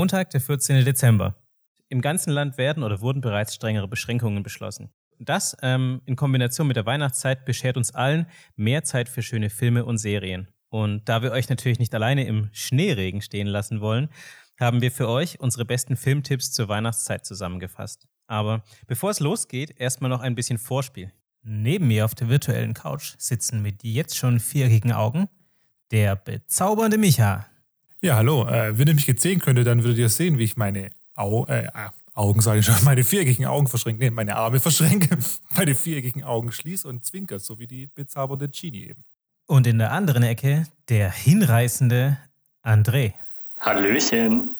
Montag, der 14. Dezember. Im ganzen Land werden oder wurden bereits strengere Beschränkungen beschlossen. Das ähm, in Kombination mit der Weihnachtszeit beschert uns allen mehr Zeit für schöne Filme und Serien. Und da wir euch natürlich nicht alleine im Schneeregen stehen lassen wollen, haben wir für euch unsere besten Filmtipps zur Weihnachtszeit zusammengefasst. Aber bevor es losgeht, erstmal noch ein bisschen Vorspiel. Neben mir auf der virtuellen Couch sitzen mit jetzt schon viereckigen Augen der bezaubernde Micha. Ja, hallo. Äh, wenn ihr mich jetzt sehen könntet, dann würdet ihr sehen, wie ich meine Au äh, ah, Augen, sage ich schon, meine viereckigen Augen verschränke, nee, meine Arme verschränke, meine viereckigen Augen schließe und zwinker, so wie die bezaubernde Genie eben. Und in der anderen Ecke der hinreißende André. Hallöchen.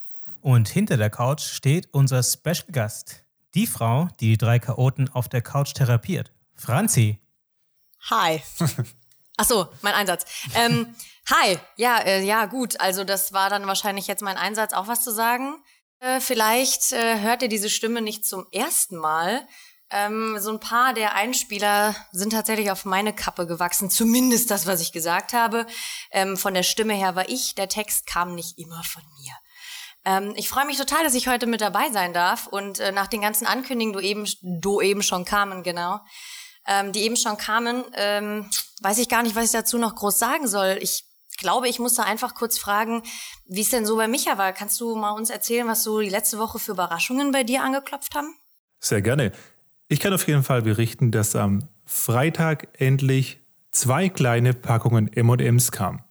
Und hinter der Couch steht unser Special Gast, die Frau, die die drei Chaoten auf der Couch therapiert. Franzi. Hi. Achso, mein Einsatz. Ähm, hi, ja, äh, ja, gut. Also das war dann wahrscheinlich jetzt mein Einsatz, auch was zu sagen. Äh, vielleicht äh, hört ihr diese Stimme nicht zum ersten Mal. Ähm, so ein paar der Einspieler sind tatsächlich auf meine Kappe gewachsen, zumindest das, was ich gesagt habe. Ähm, von der Stimme her war ich, der Text kam nicht immer von mir. Ähm, ich freue mich total, dass ich heute mit dabei sein darf und äh, nach den ganzen Ankündigungen, du eben, du eben schon kamen, genau, ähm, die eben schon kamen, ähm, weiß ich gar nicht, was ich dazu noch groß sagen soll. Ich glaube, ich muss da einfach kurz fragen, wie es denn so bei Micha war. Kannst du mal uns erzählen, was so die letzte Woche für Überraschungen bei dir angeklopft haben? Sehr gerne. Ich kann auf jeden Fall berichten, dass am Freitag endlich zwei kleine Packungen M&M's kamen.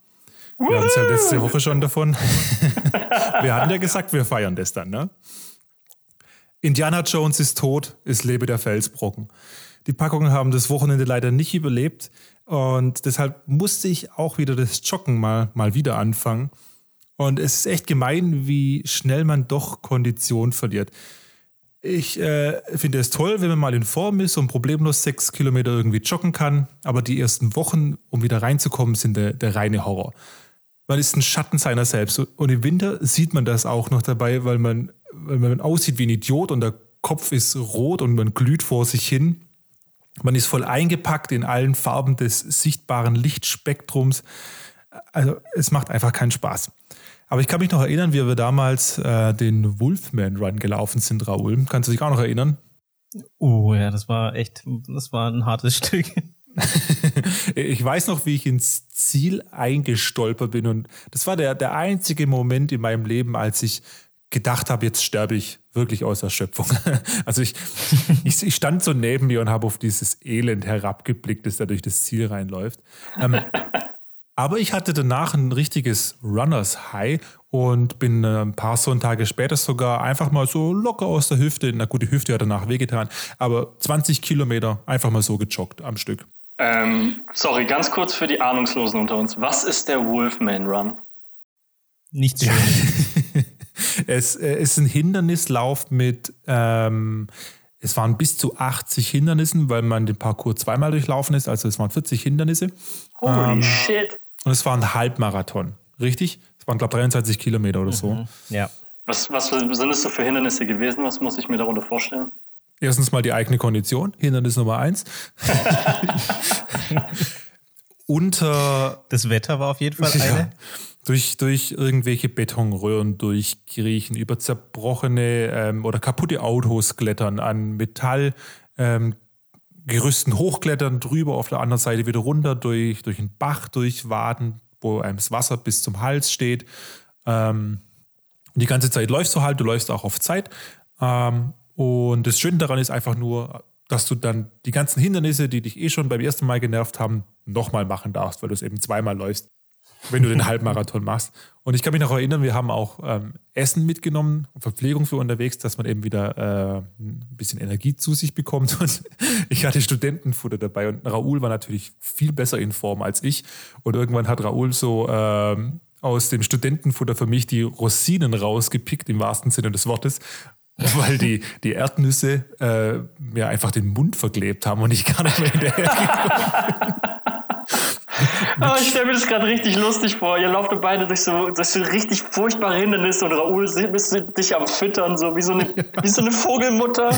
Wir hatten es ja letzte Woche schon davon. wir hatten ja gesagt, wir feiern das dann, ne? Indiana Jones ist tot, es lebe der Felsbrocken. Die Packungen haben das Wochenende leider nicht überlebt und deshalb musste ich auch wieder das Joggen mal, mal wieder anfangen. Und es ist echt gemein, wie schnell man doch Kondition verliert. Ich äh, finde es toll, wenn man mal in Form ist und problemlos sechs Kilometer irgendwie joggen kann. Aber die ersten Wochen, um wieder reinzukommen, sind der, der reine Horror. Man ist ein Schatten seiner selbst. Und im Winter sieht man das auch noch dabei, weil man, weil man aussieht wie ein Idiot und der Kopf ist rot und man glüht vor sich hin. Man ist voll eingepackt in allen Farben des sichtbaren Lichtspektrums. Also es macht einfach keinen Spaß. Aber ich kann mich noch erinnern, wie wir damals äh, den Wolfman Run gelaufen sind, Raoul. Kannst du dich auch noch erinnern? Oh ja, das war echt, das war ein hartes Stück. ich weiß noch, wie ich ins Ziel eingestolpert bin. Und das war der, der einzige Moment in meinem Leben, als ich gedacht habe, jetzt sterbe ich wirklich aus Erschöpfung. Also ich, ich, ich stand so neben mir und habe auf dieses Elend herabgeblickt, das da durch das Ziel reinläuft. Ähm, aber ich hatte danach ein richtiges Runners High und bin äh, ein paar Sonntage später sogar einfach mal so locker aus der Hüfte, na gut, die Hüfte hat danach wehgetan, aber 20 Kilometer einfach mal so gejoggt am Stück. Ähm, sorry, ganz kurz für die Ahnungslosen unter uns. Was ist der Wolfman Run? Nichts ja. Es äh, ist ein Hindernislauf mit ähm, es waren bis zu 80 Hindernissen, weil man den Parcours zweimal durchlaufen ist. Also es waren 40 Hindernisse. Holy ähm, shit. Und es war ein Halbmarathon, richtig? Es waren, glaube ich, 23 Kilometer oder so. Mhm. Ja. Was, was sind es so für Hindernisse gewesen? Was muss ich mir darunter vorstellen? Erstens mal die eigene Kondition, Hindernis Nummer eins. Unter. Das Wetter war auf jeden Fall eine. Ja, durch, durch irgendwelche Betonröhren durchkriechen, über zerbrochene ähm, oder kaputte Autos klettern, an Metall ähm, hochklettern, drüber auf der anderen Seite wieder runter, durch, durch einen Bach durchwaden, wo einem das Wasser bis zum Hals steht. Ähm, die ganze Zeit läufst du halt, du läufst auch auf Zeit. Ähm, und das Schöne daran ist einfach nur, dass du dann die ganzen Hindernisse, die dich eh schon beim ersten Mal genervt haben, nochmal machen darfst, weil du es eben zweimal läufst wenn du den Halbmarathon machst. Und ich kann mich noch erinnern, wir haben auch ähm, Essen mitgenommen, Verpflegung für unterwegs, dass man eben wieder äh, ein bisschen Energie zu sich bekommt. Und ich hatte Studentenfutter dabei und Raoul war natürlich viel besser in Form als ich. Und irgendwann hat Raoul so äh, aus dem Studentenfutter für mich die Rosinen rausgepickt, im wahrsten Sinne des Wortes. Weil die, die Erdnüsse äh, mir einfach den Mund verklebt haben und ich gar nicht mehr hinterher Aber ich stelle mir das gerade richtig lustig vor. Ihr lauft beide durch so, durch so richtig furchtbare Hindernisse und Raoul bist du dich am Füttern, so wie so eine, wie so eine Vogelmutter.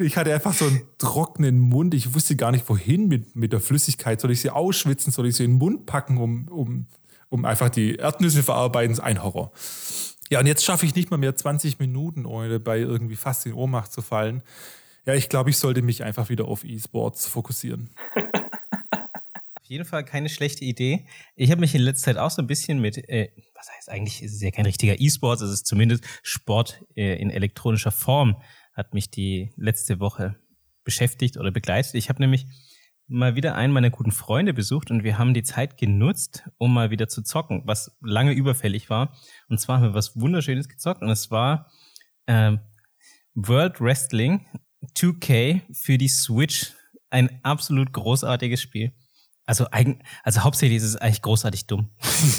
Ich hatte einfach so einen trockenen Mund. Ich wusste gar nicht, wohin mit, mit der Flüssigkeit. Soll ich sie ausschwitzen? Soll ich sie in den Mund packen, um, um, um einfach die Erdnüsse verarbeiten, ist ein Horror. Ja, und jetzt schaffe ich nicht mal mehr 20 Minuten, ohne bei irgendwie fast in Ohnmacht zu fallen. Ja, ich glaube, ich sollte mich einfach wieder auf E-Sports fokussieren. Jeden Fall keine schlechte Idee. Ich habe mich in letzter Zeit auch so ein bisschen mit, äh, was heißt eigentlich, es ist ja kein richtiger E-Sports, es ist zumindest Sport äh, in elektronischer Form, hat mich die letzte Woche beschäftigt oder begleitet. Ich habe nämlich mal wieder einen meiner guten Freunde besucht und wir haben die Zeit genutzt, um mal wieder zu zocken, was lange überfällig war. Und zwar haben wir was Wunderschönes gezockt und es war ähm, World Wrestling 2K für die Switch. Ein absolut großartiges Spiel. Also, eigen, also hauptsächlich ist es eigentlich großartig dumm.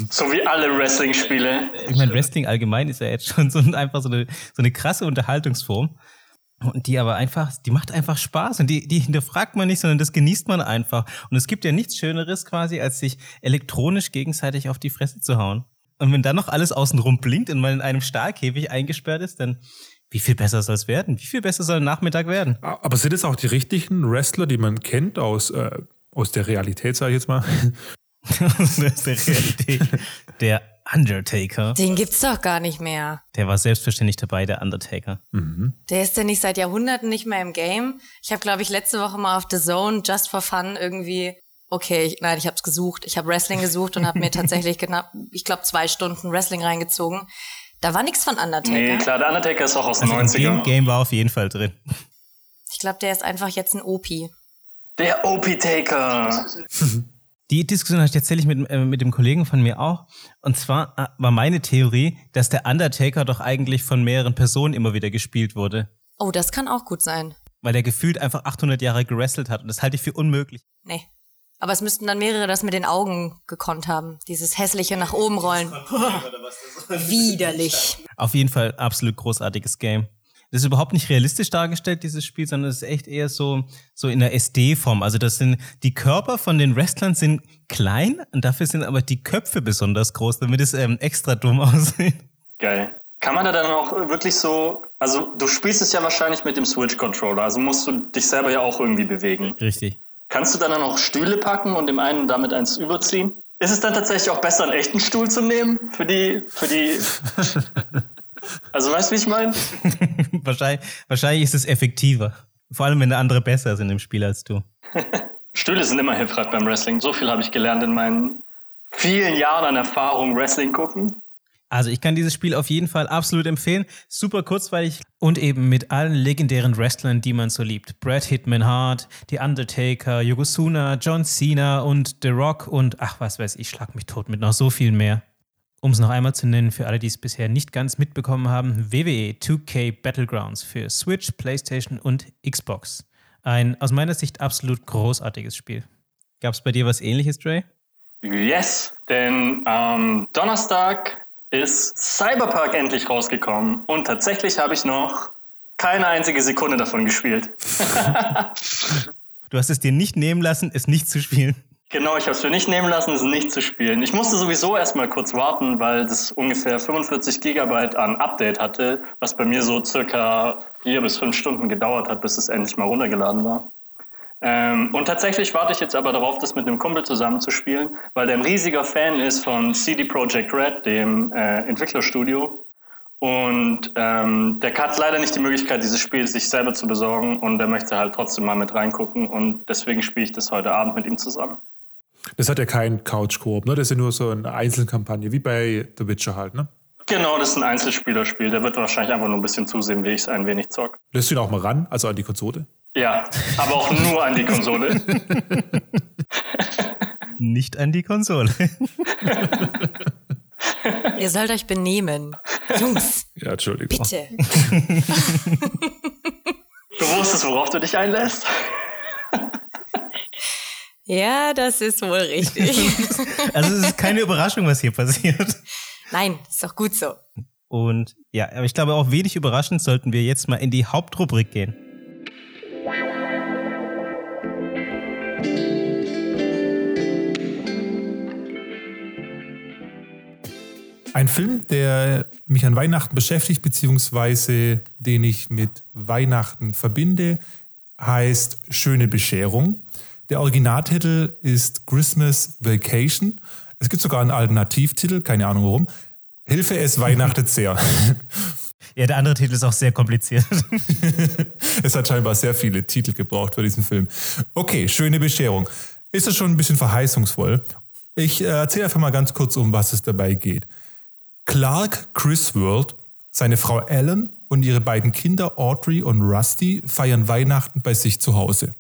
So wie alle Wrestling-Spiele. Ich meine, Wrestling allgemein ist ja jetzt schon so einfach so eine, so eine krasse Unterhaltungsform. Und die aber einfach, die macht einfach Spaß und die, die hinterfragt man nicht, sondern das genießt man einfach. Und es gibt ja nichts Schöneres quasi, als sich elektronisch gegenseitig auf die Fresse zu hauen. Und wenn dann noch alles außenrum blinkt und man in einem Stahlkäfig eingesperrt ist, dann wie viel besser soll es werden? Wie viel besser soll ein Nachmittag werden? Aber sind es auch die richtigen Wrestler, die man kennt aus, äh, aus der Realität, sage ich jetzt mal? aus der Realität. Der Undertaker. Den gibt's doch gar nicht mehr. Der war selbstverständlich dabei, der Undertaker. Mhm. Der ist ja nicht seit Jahrhunderten nicht mehr im Game. Ich habe, glaube ich, letzte Woche mal auf The Zone just for fun irgendwie. Okay, ich, nein, ich habe es gesucht. Ich habe Wrestling gesucht und habe mir tatsächlich knapp, ich glaube, zwei Stunden Wrestling reingezogen. Da war nichts von Undertaker. Nee, klar, der Undertaker ist auch aus den Also im 90ern. Game war auf jeden Fall drin. Ich glaube, der ist einfach jetzt ein OP. Der OP-Taker. Die Diskussion hatte ich tatsächlich mit, äh, mit dem Kollegen von mir auch. Und zwar äh, war meine Theorie, dass der Undertaker doch eigentlich von mehreren Personen immer wieder gespielt wurde. Oh, das kann auch gut sein. Weil er gefühlt einfach 800 Jahre gewrestelt hat. Und das halte ich für unmöglich. Nee. Aber es müssten dann mehrere das mit den Augen gekonnt haben. Dieses hässliche nach oben rollen. Widerlich. Auf jeden Fall absolut großartiges Game. Das ist überhaupt nicht realistisch dargestellt, dieses Spiel, sondern es ist echt eher so, so in der SD-Form. Also das sind, die Körper von den Wrestlern sind klein und dafür sind aber die Köpfe besonders groß, damit es ähm, extra dumm aussieht. Geil. Kann man da dann auch wirklich so, also du spielst es ja wahrscheinlich mit dem Switch-Controller, also musst du dich selber ja auch irgendwie bewegen. Richtig. Kannst du dann dann auch Stühle packen und dem einen damit eins überziehen? Ist es dann tatsächlich auch besser, einen echten Stuhl zu nehmen für die, für die, also weißt du, wie ich meine? wahrscheinlich, wahrscheinlich ist es effektiver. Vor allem, wenn der andere besser sind im Spiel als du. Stühle sind immer hilfreich beim Wrestling. So viel habe ich gelernt in meinen vielen Jahren an Erfahrung Wrestling gucken. Also ich kann dieses Spiel auf jeden Fall absolut empfehlen. Super kurzweilig und eben mit allen legendären Wrestlern, die man so liebt. Brad Hitman Hart, The Undertaker, Yokozuna, John Cena und The Rock und ach was weiß ich, schlag mich tot mit noch so viel mehr. Um es noch einmal zu nennen, für alle, die es bisher nicht ganz mitbekommen haben, WWE 2K Battlegrounds für Switch, PlayStation und Xbox. Ein aus meiner Sicht absolut großartiges Spiel. Gab es bei dir was ähnliches, Dre? Yes, denn am Donnerstag ist Cyberpunk endlich rausgekommen und tatsächlich habe ich noch keine einzige Sekunde davon gespielt. Du hast es dir nicht nehmen lassen, es nicht zu spielen. Genau, ich habe es mir nicht nehmen lassen, es nicht zu spielen. Ich musste sowieso erstmal kurz warten, weil das ungefähr 45 Gigabyte an Update hatte, was bei mir so circa vier bis fünf Stunden gedauert hat, bis es endlich mal runtergeladen war. Ähm, und tatsächlich warte ich jetzt aber darauf, das mit einem Kumpel zusammen zu spielen, weil der ein riesiger Fan ist von CD Projekt Red, dem äh, Entwicklerstudio. Und ähm, der hat leider nicht die Möglichkeit, dieses Spiel sich selber zu besorgen und der möchte halt trotzdem mal mit reingucken und deswegen spiele ich das heute Abend mit ihm zusammen. Das hat ja keinen Couch-Koop, ne? Das ist ja nur so eine Einzelkampagne, wie bei The Witcher halt, ne? Genau, das ist ein Einzelspielerspiel. Der wird wahrscheinlich einfach nur ein bisschen zusehen, wie ich es ein wenig zock. Lässt du ihn auch mal ran, also an die Konsole? Ja, aber auch nur an die Konsole. Nicht an die Konsole. Ihr sollt euch benehmen. Jungs, Ja, Entschuldigung. bitte. Du wusstest, worauf du dich einlässt? Ja, das ist wohl richtig. Also es ist keine Überraschung, was hier passiert. Nein, ist doch gut so. Und ja, aber ich glaube auch wenig überraschend sollten wir jetzt mal in die Hauptrubrik gehen. Ein Film, der mich an Weihnachten beschäftigt, beziehungsweise den ich mit Weihnachten verbinde, heißt Schöne Bescherung. Der Originaltitel ist Christmas Vacation. Es gibt sogar einen Alternativtitel, keine Ahnung warum. Hilfe, es weihnachtet sehr. Ja, der andere Titel ist auch sehr kompliziert. es hat scheinbar sehr viele Titel gebraucht für diesen Film. Okay, schöne Bescherung. Ist das schon ein bisschen verheißungsvoll? Ich äh, erzähle einfach mal ganz kurz, um was es dabei geht. Clark Griswold, seine Frau Ellen und ihre beiden Kinder Audrey und Rusty feiern Weihnachten bei sich zu Hause.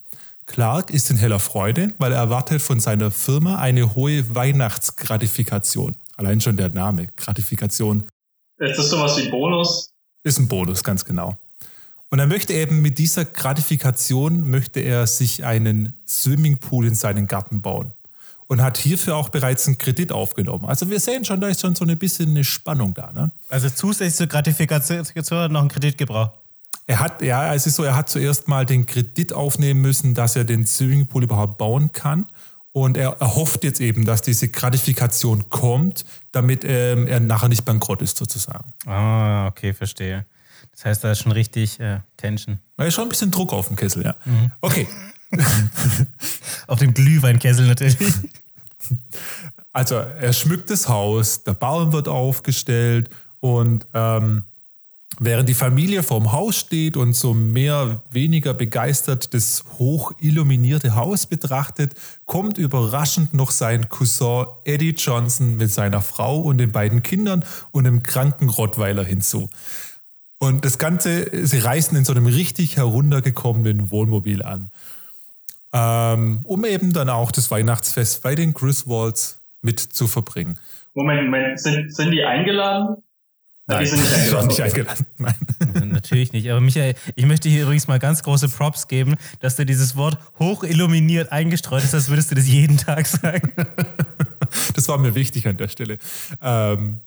Clark ist in heller Freude, weil er erwartet von seiner Firma eine hohe Weihnachtsgratifikation. Allein schon der Name, Gratifikation. Ist das sowas wie Bonus? Ist ein Bonus, ganz genau. Und er möchte eben mit dieser Gratifikation, möchte er sich einen Swimmingpool in seinen Garten bauen. Und hat hierfür auch bereits einen Kredit aufgenommen. Also wir sehen schon, da ist schon so ein bisschen eine Spannung da. Ne? Also zusätzlich zur Gratifikation hat er noch einen Kredit gebraucht. Er hat, ja, es ist so, er hat zuerst mal den Kredit aufnehmen müssen, dass er den Swimmingpool überhaupt bauen kann. Und er erhofft jetzt eben, dass diese Gratifikation kommt, damit ähm, er nachher nicht bankrott ist, sozusagen. Ah, okay, verstehe. Das heißt, da ist schon richtig äh, Tension. Da ist schon ein bisschen Druck auf dem Kessel, ja. Mhm. Okay. auf dem Glühweinkessel natürlich. Also, er schmückt das Haus, der Baum wird aufgestellt und ähm, Während die Familie vorm Haus steht und so mehr weniger begeistert das hoch illuminierte Haus betrachtet, kommt überraschend noch sein Cousin Eddie Johnson mit seiner Frau und den beiden Kindern und einem kranken Rottweiler hinzu. Und das Ganze, sie reisen in so einem richtig heruntergekommenen Wohnmobil an, ähm, um eben dann auch das Weihnachtsfest bei den Griswolds mit zu verbringen. Moment, Moment, sind, sind die eingeladen? Nein, die sind nicht eingeladen. nicht eingeladen. Nein. Natürlich nicht. Aber Michael, ich möchte hier übrigens mal ganz große Props geben, dass du dieses Wort hoch illuminiert eingestreut hast, als würdest du das jeden Tag sagen. das war mir wichtig an der Stelle. Ähm,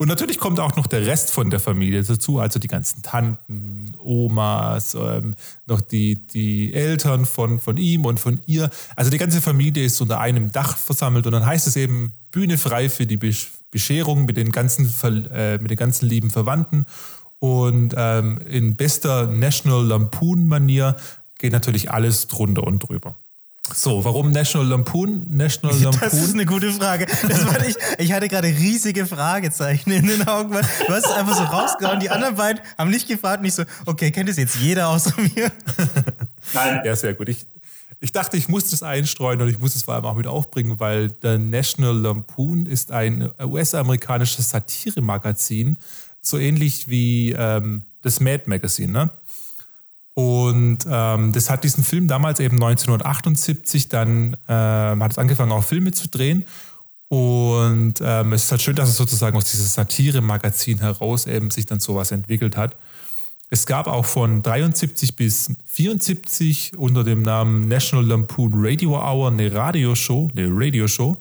und natürlich kommt auch noch der Rest von der Familie dazu, also die ganzen Tanten, Omas, ähm, noch die, die Eltern von, von ihm und von ihr. Also die ganze Familie ist unter einem Dach versammelt und dann heißt es eben Bühne frei für die Bescherung mit den ganzen, äh, mit den ganzen lieben Verwandten. Und ähm, in bester National Lampoon-Manier geht natürlich alles drunter und drüber. So, warum National Lampoon? National Lampoon. Das ist eine gute Frage. Das war nicht, ich hatte gerade riesige Fragezeichen in den Augen. Du hast es einfach so rausgehauen. Die anderen beiden haben nicht gefragt. Nicht so, okay, kennt es jetzt jeder außer mir? Nein. Ja, sehr gut. Ich, ich dachte, ich muss das einstreuen und ich muss es vor allem auch mit aufbringen, weil der National Lampoon ist ein US-amerikanisches Satire-Magazin, so ähnlich wie ähm, das Mad Magazine. Ne? Und ähm, das hat diesen Film damals eben 1978, dann ähm, hat es angefangen, auch Filme zu drehen. Und ähm, es ist halt schön, dass es sozusagen aus diesem Satire-Magazin heraus eben sich dann sowas entwickelt hat. Es gab auch von 73 bis 74 unter dem Namen National Lampoon Radio Hour eine Radioshow, eine Radioshow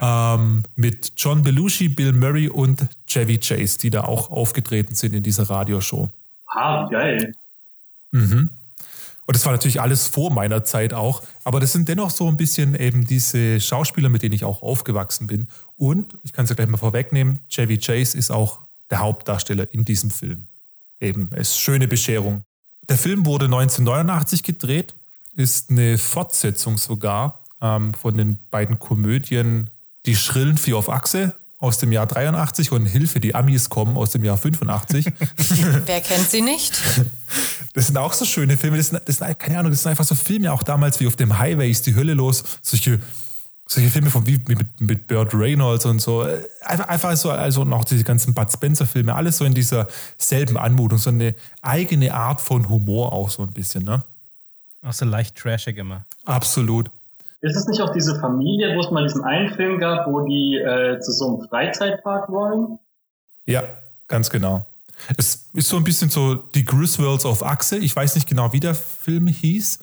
ähm, mit John Belushi, Bill Murray und Chevy Chase, die da auch aufgetreten sind in dieser Radioshow. Ah, geil. Mhm. Und das war natürlich alles vor meiner Zeit auch. Aber das sind dennoch so ein bisschen eben diese Schauspieler, mit denen ich auch aufgewachsen bin. Und ich kann es ja gleich mal vorwegnehmen, Chevy Chase ist auch der Hauptdarsteller in diesem Film eben, es ist schöne Bescherung. Der Film wurde 1989 gedreht, ist eine Fortsetzung sogar ähm, von den beiden Komödien Die schrillen Vier auf Achse aus dem Jahr 83 und Hilfe, die Amis kommen aus dem Jahr 85. Wer kennt sie nicht? Das sind auch so schöne Filme. Das sind, das sind, keine Ahnung, das sind einfach so Filme auch damals wie auf dem Highway ist die Hölle los. Solche solche Filme von wie mit, mit Burt Reynolds und so. Einfach, einfach so, also noch diese ganzen Bud Spencer-Filme, alles so in dieser selben Anmutung, so eine eigene Art von Humor auch so ein bisschen, ne? Auch so leicht trashig immer. Absolut. Ist es nicht auch diese Familie, wo es mal diesen einen Film gab, wo die äh, zu so einem Freizeitpark wollen? Ja, ganz genau. Es ist so ein bisschen so die Griswolds auf Achse. Ich weiß nicht genau, wie der Film hieß.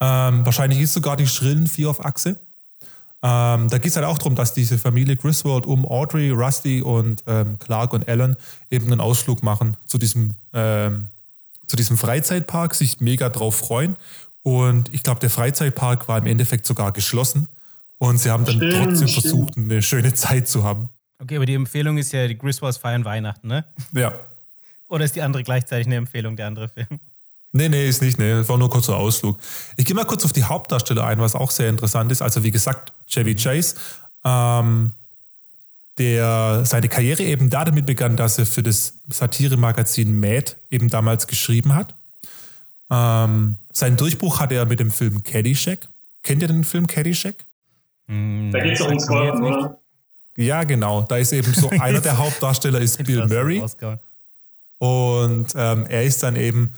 Ähm, wahrscheinlich ist sogar die Schrillen Vier auf Achse. Ähm, da geht es halt auch darum, dass diese Familie Griswold um Audrey, Rusty und ähm, Clark und Alan eben einen Ausflug machen zu diesem, ähm, zu diesem Freizeitpark, sich mega drauf freuen. Und ich glaube, der Freizeitpark war im Endeffekt sogar geschlossen. Und sie haben dann stimmt, trotzdem stimmt. versucht, eine schöne Zeit zu haben. Okay, aber die Empfehlung ist ja, die Griswolds feiern Weihnachten, ne? Ja. Oder ist die andere gleichzeitig eine Empfehlung, der andere Film? Nee, nee, ist nicht. Nee, das war nur ein kurzer Ausflug. Ich gehe mal kurz auf die Hauptdarsteller ein, was auch sehr interessant ist. Also wie gesagt, Chevy Chase ähm, der seine Karriere eben da damit begann, dass er für das Satire-Magazin Mad eben damals geschrieben hat. Ähm, seinen Durchbruch hatte er mit dem Film Caddyshack. Kennt ihr den Film Caddyshack? Hm, da geht es ums Golfen, oder? Ja, genau. Da ist eben so einer der Hauptdarsteller ist Bill Murray. Und ähm, er ist dann eben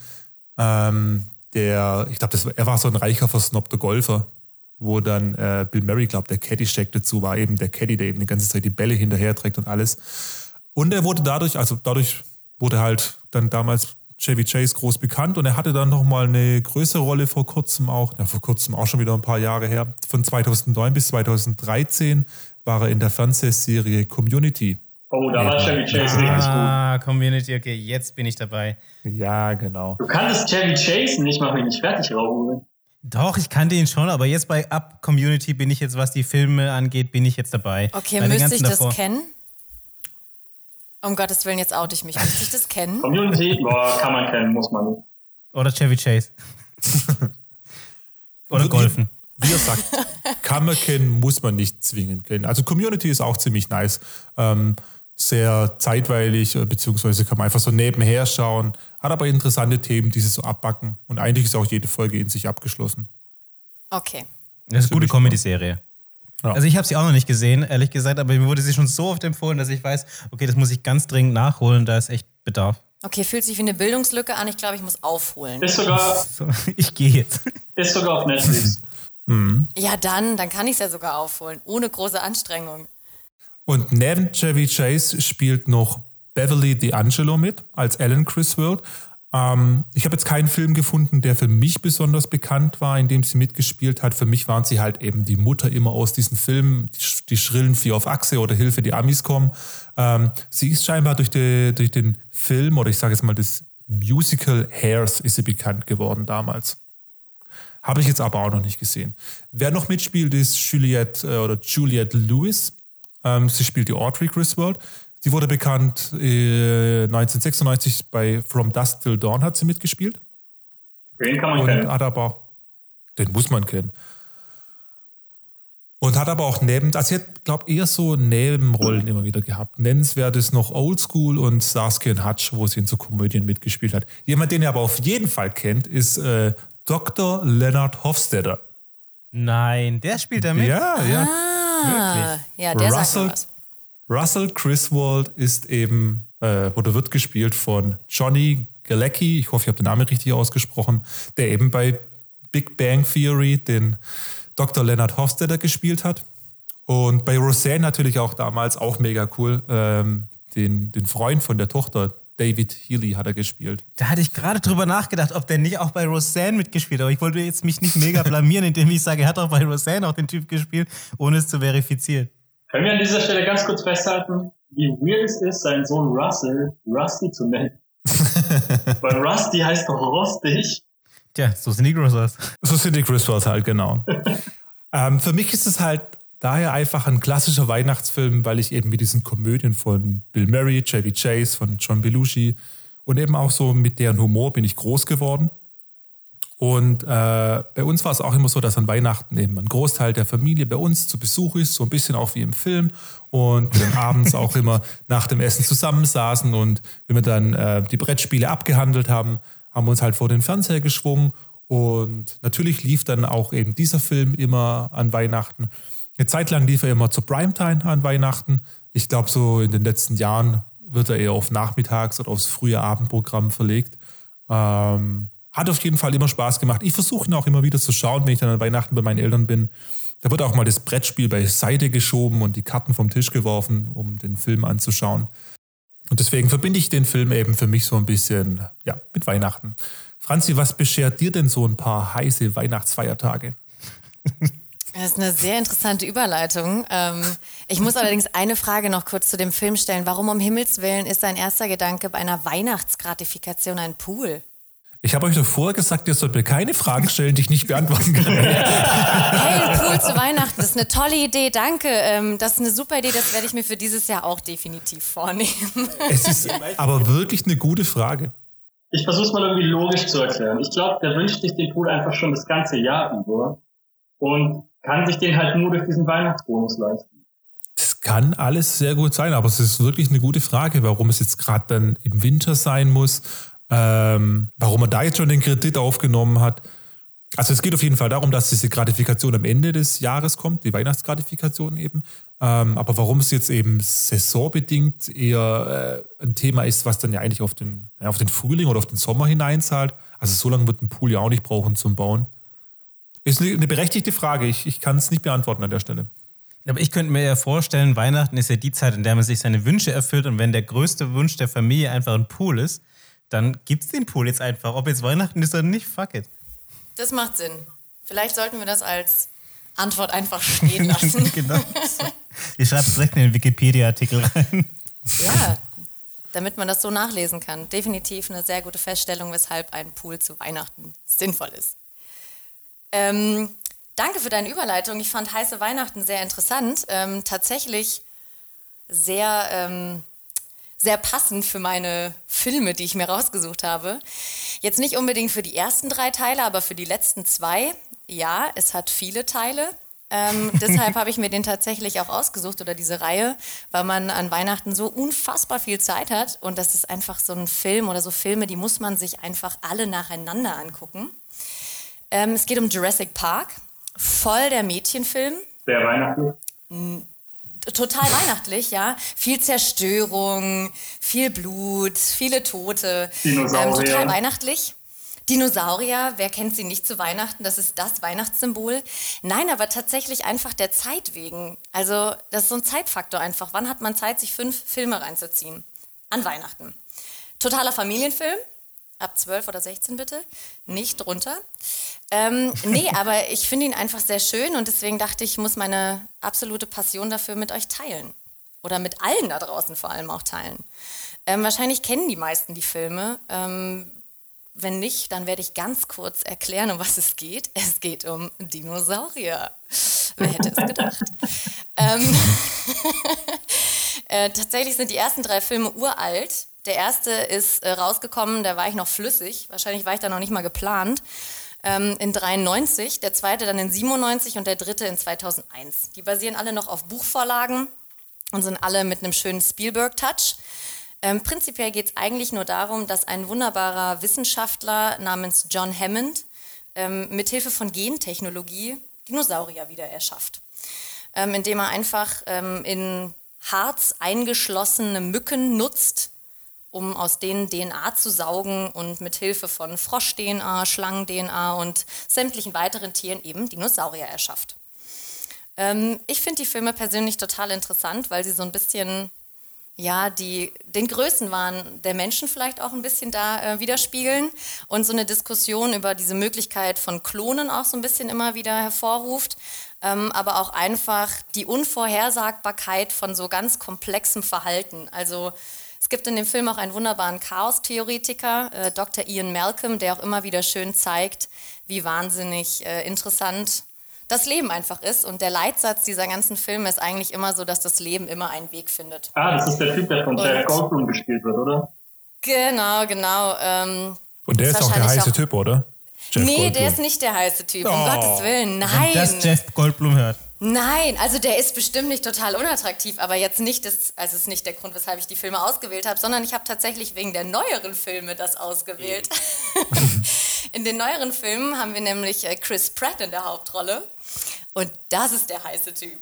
ähm, der, ich glaube, er war so ein reicher, versnobter Golfer wo dann äh, Bill Murray, glaube der Caddy-Check dazu war, eben der Caddy, der eben die ganze Zeit die Bälle hinterher trägt und alles. Und er wurde dadurch, also dadurch wurde halt dann damals Chevy Chase groß bekannt und er hatte dann nochmal eine größere Rolle vor kurzem auch, ja, vor kurzem auch schon wieder ein paar Jahre her, von 2009 bis 2013 war er in der Fernsehserie Community. Oh, da war Chevy Chase ah, richtig gut. Ah, Community, okay, jetzt bin ich dabei. Ja, genau. Du kanntest Chevy Chase nicht, mach mich nicht fertig, Raoul. Doch, ich kannte ihn schon, aber jetzt bei Up Community bin ich jetzt, was die Filme angeht, bin ich jetzt dabei. Okay, bei müsste ich das davor. kennen? Um Gottes Willen, jetzt oute ich mich. Müsste ich das kennen? Community, boah, kann man kennen, muss man. Oder Chevy Chase. Oder Golfen. Wie er sagt, kann man kennen, muss man nicht zwingend kennen. Also Community ist auch ziemlich nice. Ähm, sehr zeitweilig, äh, beziehungsweise kann man einfach so nebenher schauen, hat aber interessante Themen, die sie so abbacken. Und eigentlich ist auch jede Folge in sich abgeschlossen. Okay. Das ist eine gute Comedy-Serie. Ja. Also ich habe sie auch noch nicht gesehen, ehrlich gesagt, aber mir wurde sie schon so oft empfohlen, dass ich weiß, okay, das muss ich ganz dringend nachholen, da ist echt Bedarf. Okay, fühlt sich wie eine Bildungslücke an. Ich glaube, ich muss aufholen. Ist sogar. ich gehe jetzt. Ist sogar auf Netflix. Mhm. Ja, dann, dann kann ich es ja sogar aufholen, ohne große Anstrengung. Und neben Chevy Chase spielt noch Beverly D'Angelo mit als Alan Criswell. Ähm, ich habe jetzt keinen Film gefunden, der für mich besonders bekannt war, in dem sie mitgespielt hat. Für mich waren sie halt eben die Mutter immer aus diesen Filmen, die, die schrillen Vier auf Achse oder Hilfe, die Amis kommen. Ähm, sie ist scheinbar durch, die, durch den Film oder ich sage jetzt mal das Musical Hairs ist sie bekannt geworden damals. Habe ich jetzt aber auch noch nicht gesehen. Wer noch mitspielt, ist Juliette äh, oder Juliette Lewis. Ähm, sie spielt die Audrey Griswold. Sie wurde bekannt äh, 1996 bei From Dusk Till Dawn hat sie mitgespielt. Den kann man und kennen. Hat aber, den muss man kennen. Und hat aber auch neben, also sie hat, glaube eher so Nebenrollen immer wieder gehabt. Nennenswert ist noch Old School und Saskia und Hutch, wo sie in so Komödien mitgespielt hat. Jemand, den ihr aber auf jeden Fall kennt, ist äh, Dr. Leonard Hofstadter. Nein, der spielt da mit? Ja, ja. Ah. Ah, ja, der Russell, sagt was. Russell Griswold ist eben, äh, oder wird gespielt von Johnny Galecki, ich hoffe, ich habe den Namen richtig ausgesprochen, der eben bei Big Bang Theory den Dr. Leonard Hofstadter gespielt hat. Und bei Roseanne natürlich auch damals, auch mega cool, ähm, den, den Freund von der Tochter, David Healy hat er gespielt. Da hatte ich gerade drüber nachgedacht, ob der nicht auch bei Roseanne mitgespielt hat. Aber ich wollte jetzt mich nicht mega blamieren, indem ich sage, er hat auch bei Roseanne auch den Typ gespielt, ohne es zu verifizieren. Können wir an dieser Stelle ganz kurz festhalten, wie weird es ist, seinen Sohn Russell Rusty zu nennen? Weil Rusty heißt doch rostig. Tja, so sind die Griswolds. So sind die Griswolds halt, genau. ähm, für mich ist es halt daher einfach ein klassischer Weihnachtsfilm, weil ich eben mit diesen Komödien von Bill Murray, Chevy Chase, von John Belushi und eben auch so mit deren Humor bin ich groß geworden. Und äh, bei uns war es auch immer so, dass an Weihnachten eben ein Großteil der Familie bei uns zu Besuch ist, so ein bisschen auch wie im Film. Und wir dann abends auch immer nach dem Essen zusammensaßen und wenn wir dann äh, die Brettspiele abgehandelt haben, haben wir uns halt vor den Fernseher geschwungen. Und natürlich lief dann auch eben dieser Film immer an Weihnachten. Eine Zeit lang lief er immer zur Primetime an Weihnachten. Ich glaube, so in den letzten Jahren wird er eher auf Nachmittags- oder aufs frühe Abendprogramm verlegt. Ähm, hat auf jeden Fall immer Spaß gemacht. Ich versuche ihn auch immer wieder zu schauen, wenn ich dann an Weihnachten bei meinen Eltern bin. Da wird auch mal das Brettspiel beiseite geschoben und die Karten vom Tisch geworfen, um den Film anzuschauen. Und deswegen verbinde ich den Film eben für mich so ein bisschen ja, mit Weihnachten. Franzi, was beschert dir denn so ein paar heiße Weihnachtsfeiertage? Das ist eine sehr interessante Überleitung. Ähm, ich muss allerdings eine Frage noch kurz zu dem Film stellen. Warum um Himmels Willen ist sein erster Gedanke bei einer Weihnachtsgratifikation ein Pool? Ich habe euch doch vorher gesagt, ihr sollt mir keine Fragen stellen, die ich nicht beantworten kann. hey, ein Pool zu Weihnachten, das ist eine tolle Idee, danke. Ähm, das ist eine super Idee, das werde ich mir für dieses Jahr auch definitiv vornehmen. Es ist aber wirklich eine gute Frage. Ich versuche es mal irgendwie logisch zu erklären. Ich glaube, der wünscht sich den Pool einfach schon das ganze Jahr über. Und kann sich den halt nur durch diesen Weihnachtsbonus leisten. kann alles sehr gut sein, aber es ist wirklich eine gute Frage, warum es jetzt gerade dann im Winter sein muss, ähm, warum er da jetzt schon den Kredit aufgenommen hat. Also es geht auf jeden Fall darum, dass diese Gratifikation am Ende des Jahres kommt, die Weihnachtsgratifikation eben. Ähm, aber warum es jetzt eben saisonbedingt eher äh, ein Thema ist, was dann ja eigentlich auf den, ja, auf den Frühling oder auf den Sommer hineinzahlt. Also so lange wird ein Pool ja auch nicht brauchen zum Bauen. Ist eine berechtigte Frage. Ich, ich kann es nicht beantworten an der Stelle. Aber ich könnte mir ja vorstellen, Weihnachten ist ja die Zeit, in der man sich seine Wünsche erfüllt und wenn der größte Wunsch der Familie einfach ein Pool ist, dann gibt es den Pool jetzt einfach. Ob jetzt Weihnachten ist oder nicht, fuck it. Das macht Sinn. Vielleicht sollten wir das als Antwort einfach stehen lassen. genau. Ihr schreibt es direkt in den Wikipedia-Artikel rein. Ja, damit man das so nachlesen kann. Definitiv eine sehr gute Feststellung, weshalb ein Pool zu Weihnachten sinnvoll ist. Ähm, danke für deine Überleitung. Ich fand heiße Weihnachten sehr interessant. Ähm, tatsächlich sehr, ähm, sehr passend für meine Filme, die ich mir rausgesucht habe. Jetzt nicht unbedingt für die ersten drei Teile, aber für die letzten zwei. Ja, es hat viele Teile. Ähm, deshalb habe ich mir den tatsächlich auch ausgesucht oder diese Reihe, weil man an Weihnachten so unfassbar viel Zeit hat und das ist einfach so ein Film oder so Filme, die muss man sich einfach alle nacheinander angucken. Ähm, es geht um Jurassic Park, voll der Mädchenfilm. Sehr weihnachtlich. Total weihnachtlich, ja. Viel Zerstörung, viel Blut, viele Tote. Dinosaurier. Ähm, total weihnachtlich. Dinosaurier, wer kennt sie nicht zu Weihnachten? Das ist das Weihnachtssymbol. Nein, aber tatsächlich einfach der Zeit wegen. Also, das ist so ein Zeitfaktor einfach. Wann hat man Zeit, sich fünf Filme reinzuziehen? An Weihnachten. Totaler Familienfilm. Ab 12 oder 16 bitte. Nicht drunter. Ähm, nee, aber ich finde ihn einfach sehr schön und deswegen dachte ich, ich muss meine absolute Passion dafür mit euch teilen. Oder mit allen da draußen vor allem auch teilen. Ähm, wahrscheinlich kennen die meisten die Filme. Ähm, wenn nicht, dann werde ich ganz kurz erklären, um was es geht. Es geht um Dinosaurier. Wer hätte es gedacht? ähm, äh, tatsächlich sind die ersten drei Filme uralt. Der erste ist äh, rausgekommen, da war ich noch flüssig. Wahrscheinlich war ich da noch nicht mal geplant. Ähm, in 93, der zweite dann in 97 und der dritte in 2001. Die basieren alle noch auf Buchvorlagen und sind alle mit einem schönen Spielberg-Touch. Ähm, prinzipiell geht es eigentlich nur darum, dass ein wunderbarer Wissenschaftler namens John Hammond ähm, mithilfe von Gentechnologie Dinosaurier wieder erschafft. Ähm, indem er einfach ähm, in Harz eingeschlossene Mücken nutzt, um aus denen DNA zu saugen und mithilfe von Frosch-DNA, Schlangen-DNA und sämtlichen weiteren Tieren eben Dinosaurier erschafft. Ähm, ich finde die Filme persönlich total interessant, weil sie so ein bisschen ja, die den Größenwahn der Menschen vielleicht auch ein bisschen da äh, widerspiegeln und so eine Diskussion über diese Möglichkeit von Klonen auch so ein bisschen immer wieder hervorruft, ähm, aber auch einfach die Unvorhersagbarkeit von so ganz komplexem Verhalten. Also es gibt in dem Film auch einen wunderbaren Chaos-Theoretiker, äh, Dr. Ian Malcolm, der auch immer wieder schön zeigt, wie wahnsinnig äh, interessant das Leben einfach ist. Und der Leitsatz dieser ganzen Filme ist eigentlich immer so, dass das Leben immer einen Weg findet. Ah, das ist der Typ, der von Jack Goldblum gespielt wird, oder? Genau, genau. Ähm, Und der ist, ist auch der heiße auch, Typ, oder? Jeff nee, Goldblum. der ist nicht der heiße Typ, um oh. Gottes Willen. Nein. Wenn das Jeff Goldblum hört. Nein, also der ist bestimmt nicht total unattraktiv, aber jetzt nicht das, also ist nicht der Grund, weshalb ich die Filme ausgewählt habe, sondern ich habe tatsächlich wegen der neueren Filme das ausgewählt. in den neueren Filmen haben wir nämlich äh, Chris Pratt in der Hauptrolle und das ist der heiße Typ.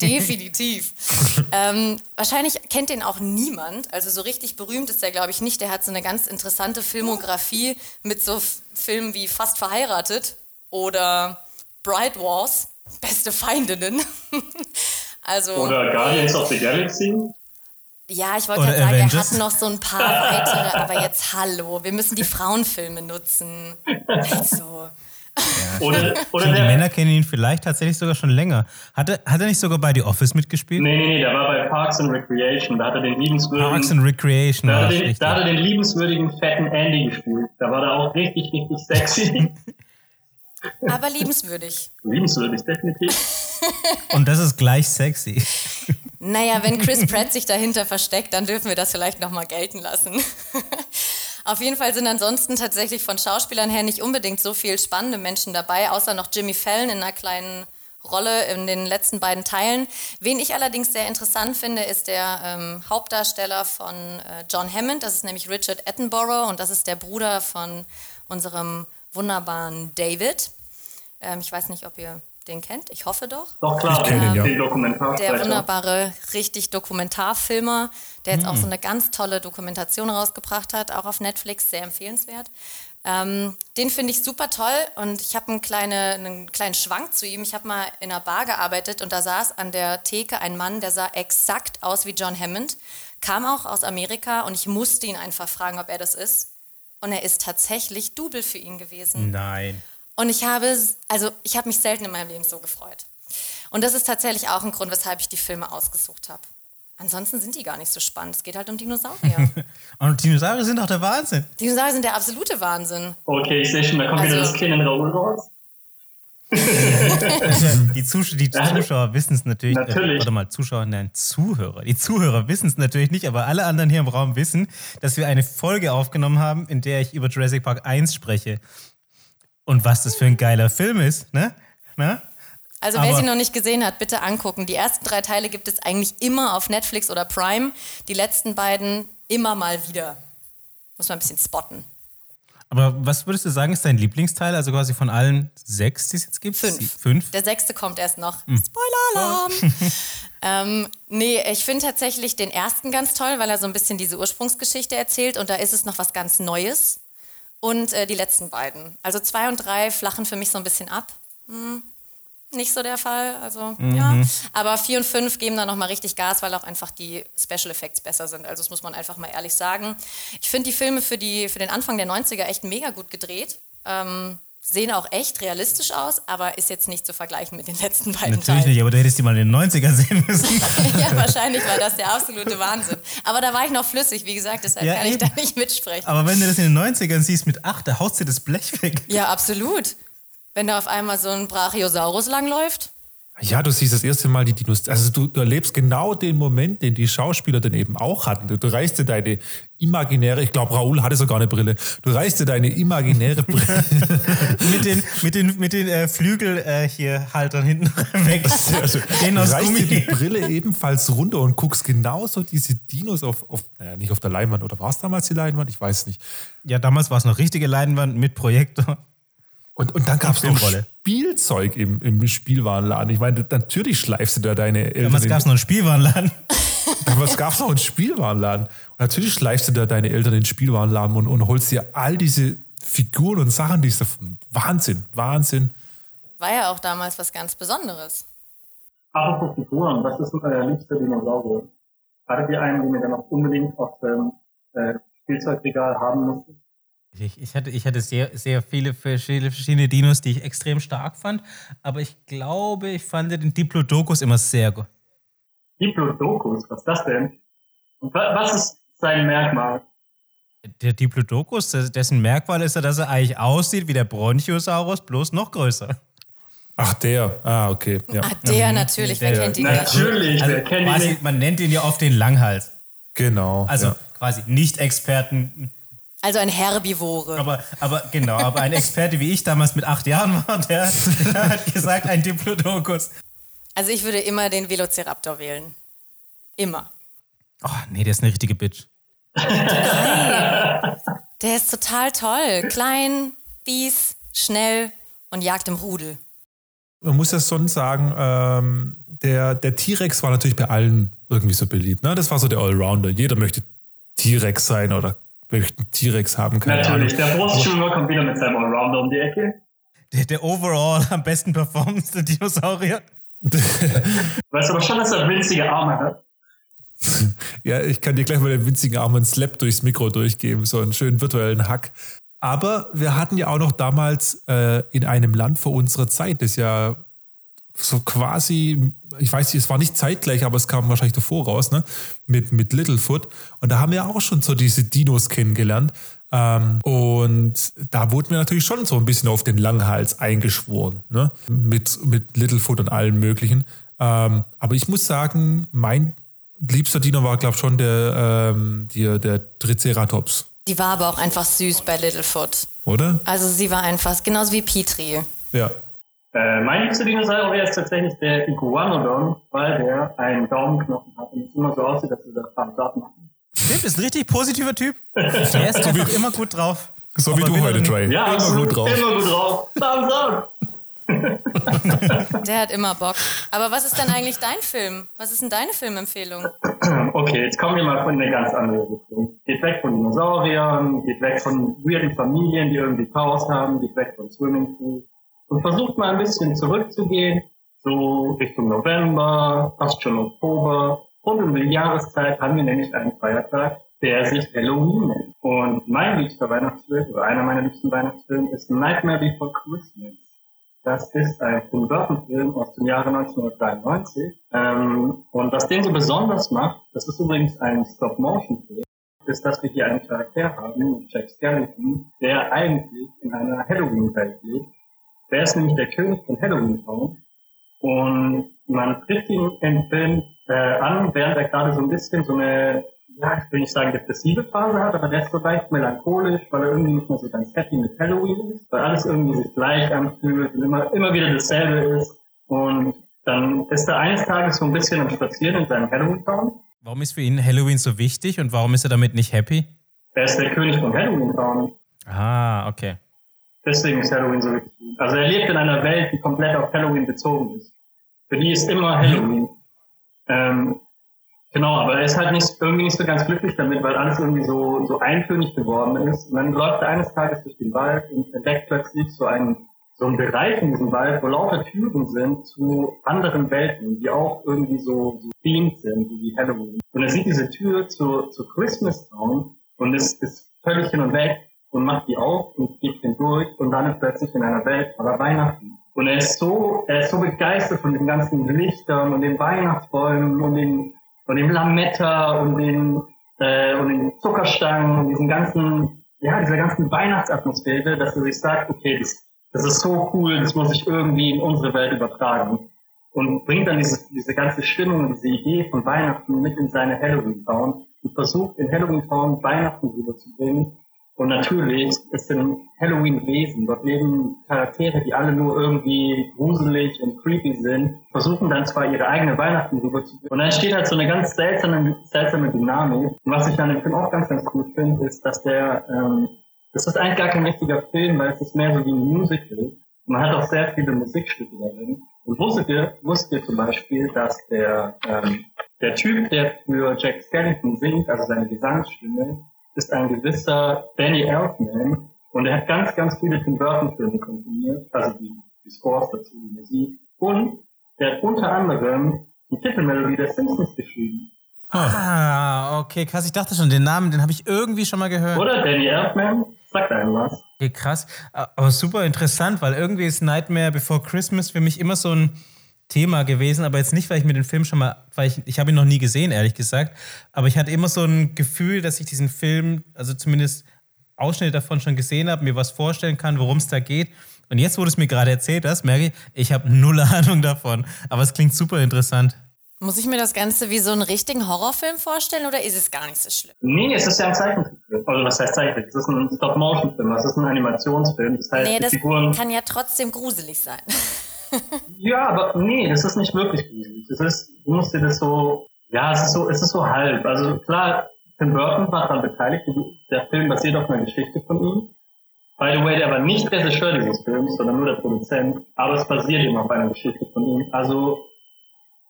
Definitiv. ähm, wahrscheinlich kennt den auch niemand. Also so richtig berühmt ist der, glaube ich, nicht. Der hat so eine ganz interessante Filmografie mit so Filmen wie Fast verheiratet oder Bride Wars, beste Feindinnen. also, oder Guardians of the Galaxy. Ja, ich wollte gerade sagen, Avengers. er hat noch so ein paar weitere, aber jetzt hallo, wir müssen die Frauenfilme nutzen. Also. Ja. Oder, oder die Männer kennen ihn vielleicht tatsächlich sogar schon länger. Hat er, hat er nicht sogar bei The Office mitgespielt? Nee, nee, nee, der war bei Parks and Recreation. Da hat er den liebenswürdigen. Parks and Recreation. Da, hat er, den, da hat er den liebenswürdigen fetten Andy gespielt. Da war er auch richtig, richtig sexy. Aber liebenswürdig. Liebenswürdig, definitiv. Und das ist gleich sexy. Naja, wenn Chris Pratt sich dahinter versteckt, dann dürfen wir das vielleicht nochmal gelten lassen. Auf jeden Fall sind ansonsten tatsächlich von Schauspielern her nicht unbedingt so viel spannende Menschen dabei, außer noch Jimmy Fallon in einer kleinen Rolle in den letzten beiden Teilen. Wen ich allerdings sehr interessant finde, ist der ähm, Hauptdarsteller von äh, John Hammond. Das ist nämlich Richard Attenborough und das ist der Bruder von unserem wunderbaren David. Ähm, ich weiß nicht, ob ihr den kennt. Ich hoffe doch. Doch, klar, Ich kenn ihn, ja. Der wunderbare, richtig Dokumentarfilmer, der jetzt auch so eine ganz tolle Dokumentation rausgebracht hat, auch auf Netflix, sehr empfehlenswert. Ähm, den finde ich super toll und ich habe einen, kleine, einen kleinen Schwank zu ihm. Ich habe mal in einer Bar gearbeitet und da saß an der Theke ein Mann, der sah exakt aus wie John Hammond, kam auch aus Amerika und ich musste ihn einfach fragen, ob er das ist. Und er ist tatsächlich Double für ihn gewesen. Nein. Und ich habe, also ich habe mich selten in meinem Leben so gefreut. Und das ist tatsächlich auch ein Grund, weshalb ich die Filme ausgesucht habe. Ansonsten sind die gar nicht so spannend. Es geht halt um Dinosaurier. Und Dinosaurier sind doch der Wahnsinn. Dinosaurier sind der absolute Wahnsinn. Okay, ich sehe schon, da kommt wieder Also- das Kind in Raoul raus. Die, Zus die Zuschauer wissen es natürlich. Natürlich. Äh, warte mal, Zuschauer, nein, Zuhörer. Die Zuhörer wissen es natürlich nicht, aber alle anderen hier im Raum wissen, dass wir eine Folge aufgenommen haben, in der ich über Jurassic Park 1 spreche. Und was das für ein geiler Film ist, ne? ne? Also wer Aber- sie noch nicht gesehen hat, bitte angucken. Die ersten drei Teile gibt es eigentlich immer auf Netflix oder Prime. Die letzten beiden immer mal wieder. Muss man ein bisschen spotten. Aber was würdest du sagen, ist dein Lieblingsteil? Also quasi von allen sechs, die es jetzt gibt? Fünf. Fünf? Der sechste kommt erst noch. Hm. Spoiler-Alarm! ähm, nee, ich finde tatsächlich den ersten ganz toll, weil er so ein bisschen diese Ursprungsgeschichte erzählt und da ist es noch was ganz Neues. Und äh, die letzten beiden. Also zwei und drei flachen für mich so ein bisschen ab. Hm, nicht so der Fall. Also, ja. Aber vier und fünf geben da nochmal richtig Gas, weil auch einfach die Special Effects besser sind. Also, das muss man einfach mal ehrlich sagen. Ich finde die Filme für, die, für den Anfang der 90er echt mega gut gedreht. Ähm, sehen auch echt realistisch aus, aber ist jetzt nicht zu vergleichen mit den letzten beiden Natürlich Teilen. nicht, aber du hättest die mal in den 90er sehen müssen. ja, wahrscheinlich war das der absolute Wahnsinn. Aber da war ich noch flüssig, wie gesagt, deshalb Ja, kann ich eben. da nicht mitsprechen. Aber wenn du das in den 90ern siehst mit acht, da haust dir das Blech weg. Ja, absolut. Wenn da auf einmal so ein Brachiosaurus langläuft. Ja, du siehst das erste Mal die Dinos. Also du, du erlebst genau den Moment, den die Schauspieler dann eben auch hatten. Du, du reißt dir deine imaginäre, ich glaube, Raoul hatte sogar eine Brille. Du reißt dir deine imaginäre Brille. mit den, mit den, mit den äh, Flügel äh, hier Haltern hinten weg. Also, Den aus reißt dir die Gummi. Brille ebenfalls runter und guckst genauso diese Dinos auf, auf naja, nicht auf der Leinwand. Oder war es damals die Leinwand? Ich weiß nicht. Ja, damals war es noch richtige Leinwand mit Projektor. Und, und dann gab es noch. Spielzeug im, im Spielwarenladen. Ich meine, natürlich schleifst du da deine Eltern. Damals gab es noch einen Spielwarenladen. Damals gab es noch einen Spielwarenladen. Und natürlich schleifst du da deine Eltern in den Spielwarenladen und, und holst dir all diese Figuren und Sachen, die ist Wahnsinn, Wahnsinn. War ja auch damals was ganz Besonderes. Apropos Figuren, was ist denn euer liebster Dinosaurier? Hattet ihr einen, den ihr dann auch unbedingt auf dem äh, Spielzeugregal haben musstet? Ich, ich, hatte, ich hatte sehr, sehr viele verschiedene, verschiedene Dinos, die ich extrem stark fand. Aber ich glaube, ich fand den Diplodocus immer sehr gut. Diplodocus, was ist das denn? Was ist sein Merkmal? Der Diplodocus, des- dessen Merkmal ist ja, dass er eigentlich aussieht wie der Bronchiosaurus, bloß noch größer. Ach, der. Ah, okay. Ja. Ah, der natürlich, wer Der- kennt ihn? Natürlich, Also wer kennt ihn quasi, nicht? man nennt ihn ja oft den Langhals. Genau. Also ja. quasi Nicht-Experten, Also ein Herbivore. aber, aber genau, aber ein Experte wie ich damals mit acht Jahren war, der, der hat gesagt, ein Diplodocus. Also ich würde immer den Velociraptor wählen. Immer. Oh, nee, der ist eine richtige Bitch. Der ist total toll. Klein, fies, schnell und jagt im Rudel. Man muss ja sonst sagen, ähm, der, der T-Rex war natürlich bei allen irgendwie so beliebt. Ne? Das war so der Allrounder. Jeder möchte T-Rex sein oder einen T-Rex haben. Keine Natürlich, Ahnung. der Brustschwimmer kommt wieder mit seinem Allrounder um die Ecke. Der, der overall am besten performendste Dinosaurier. Weißt aber schon, dass er winzige Arme hat. Ja, ich kann dir gleich mal den winzigen Arm einen Slap durchs Mikro durchgeben, so einen schönen virtuellen Hack. Aber wir hatten ja auch noch damals äh, in einem Land vor unserer Zeit, das ja so quasi, ich weiß nicht, es war nicht zeitgleich, aber es kam wahrscheinlich davor raus, ne? Mit, mit Littlefoot. Und da haben wir auch schon so diese Dinos kennengelernt. Ähm, und da wurden wir natürlich schon so ein bisschen auf den Langhals eingeschworen, ne? Mit, mit Littlefoot und allem Möglichen. Ähm, aber ich muss sagen, mein liebster Dino war, glaube ich, schon der, ähm, der, der Triceratops, Die war aber auch einfach süß bei Littlefoot. oder? Also sie war einfach genauso wie Petri. Ja. Äh, mein liebster Dinosaurier ist tatsächlich der Iguanodon, weil der einen Daumenknochen hat und es immer so aussieht, dass wir das Thumbs up machen. Stimmt, ist ein richtig positiver Typ. Der ist einfach immer gut drauf. So wie Aber du heute, Trey. Ja, Immer absolut, gut drauf. Immer gut drauf. Thumbs up. Der hat immer Bock. Aber was ist denn eigentlich dein Film? Was ist denn deine Filmempfehlung? Okay, jetzt kommen wir mal von eine ganz andere Richtung. Geht weg von Dinosauriern, geht weg von weirden Familien, die irgendwie Chaos haben, geht weg von Swimmingpool und versucht mal ein bisschen zurückzugehen, so Richtung November, fast schon Oktober. Und um die Jahreszeit haben wir nämlich einen Feiertag, der sich Halloween nennt. Und mein liebster Weihnachtsfilm, oder einer meiner liebsten Weihnachtsfilme, ist Nightmare Before Christmas. Das ist ein Tim Burton-Film aus dem Jahre 1993. Ähm, und was den so besonders macht, das ist übrigens ein Stop-Motion-Film, ist, dass wir hier einen Charakter haben, Jack Skellington, der eigentlich in einer Halloween-Welt lebt. Der ist nämlich der König von Halloween Town. Und man trifft ihn im Film äh, an, während er gerade so ein bisschen so eine, ja, ich will nicht sagen depressive Phase hat, aber der ist so leicht melancholisch, weil er irgendwie nicht mehr so ganz happy mit Halloween ist, weil alles irgendwie sich gleich anfühlt und immer, immer wieder dasselbe ist. Und dann ist er eines Tages so ein bisschen am Spazieren in seinem Halloween Town. Warum ist für ihn Halloween so wichtig und warum ist er damit nicht happy? Er ist der König von Halloween Town. Ah, okay. Deswegen ist Halloween so wichtig. Also er lebt in einer Welt, die komplett auf Halloween bezogen ist. Für die ist immer Halloween. Ähm, genau, aber er ist halt nicht, irgendwie nicht so ganz glücklich damit, weil alles irgendwie so, so eintönig geworden ist. Und dann läuft er eines Tages durch den Wald und entdeckt plötzlich so einen, so einen Bereich in diesem Wald, wo lauter Türen sind zu anderen Welten, die auch irgendwie so, so themed sind, wie Halloween. Und er sieht diese Tür zu, zu Christmas Town und ist, ist völlig hin und weg und macht die auf und geht hindurch und landet plötzlich in einer Welt voller Weihnachten. Und er ist so, er ist so begeistert von den ganzen Lichtern und den Weihnachtsbäumen und den, und dem Lametta und den, äh, und den Zuckerstangen und diesen ganzen, ja, dieser ganzen Weihnachtsatmosphäre, dass er sich sagt, okay, das, das ist so cool, das muss ich irgendwie in unsere Welt übertragen. Und bringt dann diese, diese ganze Stimmung und diese Idee von Weihnachten mit in seine Halloween Town und versucht in Halloween Town Weihnachten rüberzubringen. Und natürlich ist in Halloween Wesen, dort leben Charaktere, die alle nur irgendwie gruselig und creepy sind, versuchen dann zwar ihre eigene Weihnachten rüberzubringen. Und dann entsteht halt so eine ganz seltsame, seltsame Dynamik. Und was ich an dem Film auch ganz, ganz cool finde, ist, dass der, ähm, das ist eigentlich gar kein richtiger Film, weil es ist mehr so wie ein Musical. Man hat auch sehr viele Musikstücke darin. Und wusstet ihr, wusstet ihr zum Beispiel, dass der, ähm, der Typ, der für Jack Skellington singt, also seine Gesangsstimme, ist ein gewisser Danny Elfman und er hat ganz, ganz viele Tim Burton Filme komponiert, also die, die Scores dazu, die Musik. Und der hat unter anderem die Titelmelodie der Simpsons geschrieben. Ah, okay, krass. Ich dachte schon, den Namen, den habe ich irgendwie schon mal gehört. Oder Danny Elfman? Sagt einem was. Okay, krass. Aber super interessant, weil irgendwie ist Nightmare Before Christmas für mich immer so ein Thema gewesen, aber jetzt nicht, weil ich mir den Film schon mal, weil ich, ich habe ihn noch nie gesehen, ehrlich gesagt, aber ich hatte immer so ein Gefühl, dass ich diesen Film, also zumindest Ausschnitte davon schon gesehen habe, mir was vorstellen kann, worum es da geht. Und jetzt, wo du es mir gerade erzählt hast, merke ich, ich habe null Ahnung davon. Aber es klingt super interessant. Muss ich mir das Ganze wie so einen richtigen Horrorfilm vorstellen oder ist es gar nicht so schlimm? Nee, es ist ja ein Zeichentrickfilm. Also was heißt Zeichentrick? Es ist ein Stop-Motion-Film, es ist ein Animationsfilm. Das heißt, Nee, die das Figuren... kann ja trotzdem gruselig sein. Ja, aber nee, das ist nicht wirklich gruselig. Es ist, du musst dir das so, ja, es ist so, es ist so halb. Also klar, Tim Burton war daran beteiligt. Der Film basiert auf einer Geschichte von ihm. By the way, der war nicht Regisseur dieses Films, sondern nur der Produzent. Aber es basiert eben auf einer Geschichte von ihm. Also,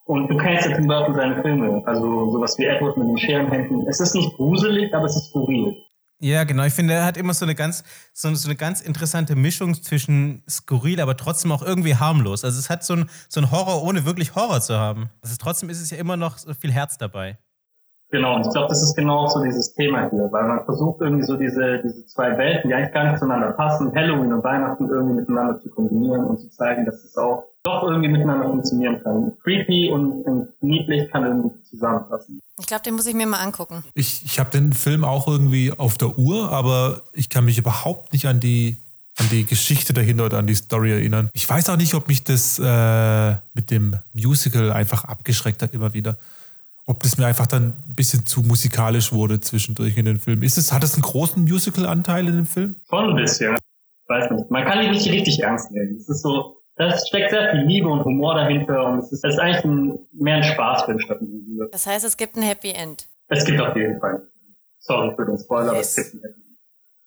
und du kennst ja Tim Burton seine Filme. Also sowas wie Edward mit den Scherenhänden. Es ist nicht gruselig, aber es ist skurril. Ja, genau. Ich finde, er hat immer so eine ganz, so, so eine ganz interessante Mischung zwischen skurril, aber trotzdem auch irgendwie harmlos. Also es hat so ein, so ein Horror, ohne wirklich Horror zu haben. Also trotzdem ist es ja immer noch so viel Herz dabei. Genau, und ich glaube, das ist genau so dieses Thema hier, weil man versucht irgendwie so diese, diese zwei Welten, die eigentlich gar nicht zueinander passen, Halloween und Weihnachten irgendwie miteinander zu kombinieren und zu zeigen, dass es auch doch irgendwie miteinander funktionieren kann. Creepy und, und niedlich kann irgendwie zusammenpassen. Ich glaube, den muss ich mir mal angucken. Ich, ich habe den Film auch irgendwie auf der Uhr, aber ich kann mich überhaupt nicht an die, an die Geschichte dahinter oder an die Story erinnern. Ich weiß auch nicht, ob mich das äh, mit dem Musical einfach abgeschreckt hat immer wieder. Ob das mir einfach dann ein bisschen zu musikalisch wurde zwischendurch in den Film. Ist es, hat es einen großen Musical-Anteil in dem Film? Schon ein bisschen. Ich weiß nicht. Man kann ihn nicht richtig ernst nehmen. Es ist so, Das steckt sehr viel Liebe und Humor dahinter und es ist, es ist eigentlich ein, mehr ein Spaßfilm statt ein Liebe. Das heißt, es gibt ein Happy End. Es gibt auf jeden Fall. Sorry für den Spoiler, aber es gibt ein Happy End.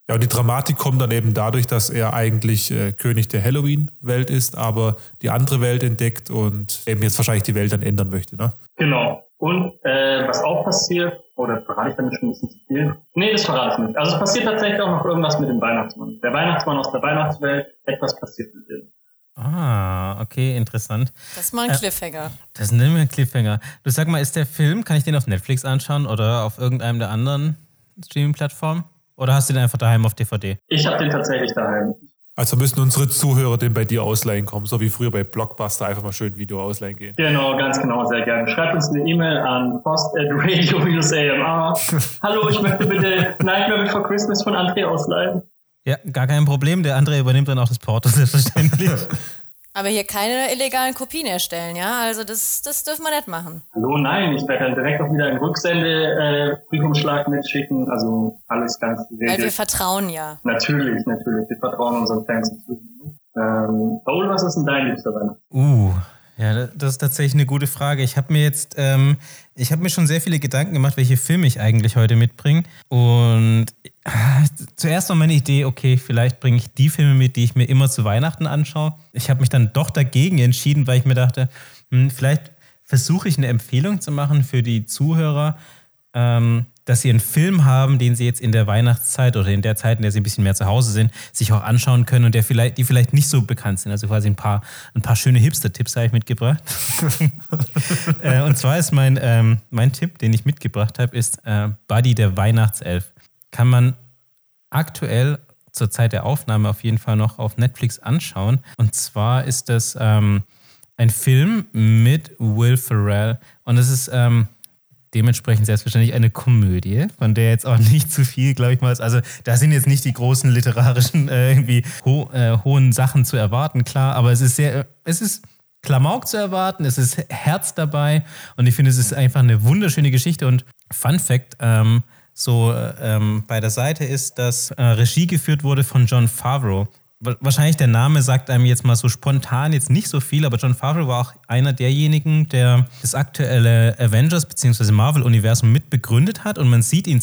Ja, und die Dramatik kommt dann eben dadurch, dass er eigentlich äh, König der Halloween-Welt ist, aber die andere Welt entdeckt und eben jetzt wahrscheinlich die Welt dann ändern möchte, ne? Genau. Und äh, was auch passiert, oder verrate ich damit schon ein bisschen zu viel? Nee, das verrate ich nicht. Also es passiert tatsächlich auch noch irgendwas mit dem Weihnachtsmann. Der Weihnachtsmann aus der Weihnachtswelt, etwas passiert mit dem. Ah, okay, interessant. Das ist mal ein Cliffhanger. Das ist ein Cliffhanger. Du sag mal, ist der Film, kann ich den auf Netflix anschauen oder auf irgendeinem der anderen Streaming-Plattformen? Oder hast du den einfach daheim auf DVD? Ich habe den tatsächlich daheim. Also müssen unsere Zuhörer den bei dir ausleihen kommen, so wie früher bei Blockbuster einfach mal schön Video ausleihen gehen. Genau, ganz genau, sehr gerne. Schreibt uns eine E-Mail an post.radio-amr. Hallo, ich möchte bitte Nightmare Before Christmas von André ausleihen. Ja, gar kein Problem. Der André übernimmt dann auch das Porto, selbstverständlich. Aber hier keine illegalen Kopien erstellen, ja? Also das, das dürfen wir nicht machen. Hallo, nein, ich werde dann direkt auch wieder einen Rücksende-Briefumschlag mitschicken. Also alles ganz Weil wir geregelt. vertrauen ja. Natürlich, natürlich. Wir vertrauen unseren Fans zu. Ähm, Paul, was ist denn dein liebster Weihnachten? Uh, ja, das ist tatsächlich eine gute Frage. Ich habe mir jetzt, ähm, ich habe mir schon sehr viele Gedanken gemacht, welche Filme ich eigentlich heute mitbringe. Und zuerst war meine Idee, okay, vielleicht bringe ich die Filme mit, die ich mir immer zu Weihnachten anschaue. Ich habe mich dann doch dagegen entschieden, weil ich mir dachte, hm, vielleicht versuche ich eine Empfehlung zu machen für die Zuhörer, ähm, dass sie einen Film haben, den sie jetzt in der Weihnachtszeit oder in der Zeit, in der sie ein bisschen mehr zu Hause sind, sich auch anschauen können und der vielleicht, die vielleicht nicht so bekannt sind. Also quasi ein paar, ein paar schöne Hipster-Tipps habe ich mitgebracht. äh, und zwar ist mein, ähm, mein Tipp, den ich mitgebracht habe, ist äh, Buddy der Weihnachtself. Kann man aktuell zur Zeit der Aufnahme auf jeden Fall noch auf Netflix anschauen. Und zwar ist das ähm, ein Film mit Will Ferrell und es ist ähm, dementsprechend selbstverständlich eine Komödie, von der jetzt auch nicht zu viel, glaube ich mal, ist. Also da sind jetzt nicht die großen literarischen äh, irgendwie ho äh, hohen Sachen zu erwarten, klar, aber es ist sehr, es ist Klamauk zu erwarten, es ist Herz dabei und ich finde, es ist einfach eine wunderschöne Geschichte und Fun Fact, ähm, so äh, ähm, bei der Seite ist, dass äh, Regie geführt wurde von John Favreau. Wa- Wahrscheinlich der Name sagt einem jetzt mal so spontan jetzt nicht so viel, aber John Favreau war auch einer derjenigen, der das aktuelle Avengers bzw. Marvel-Universum mitbegründet hat und man sieht ihn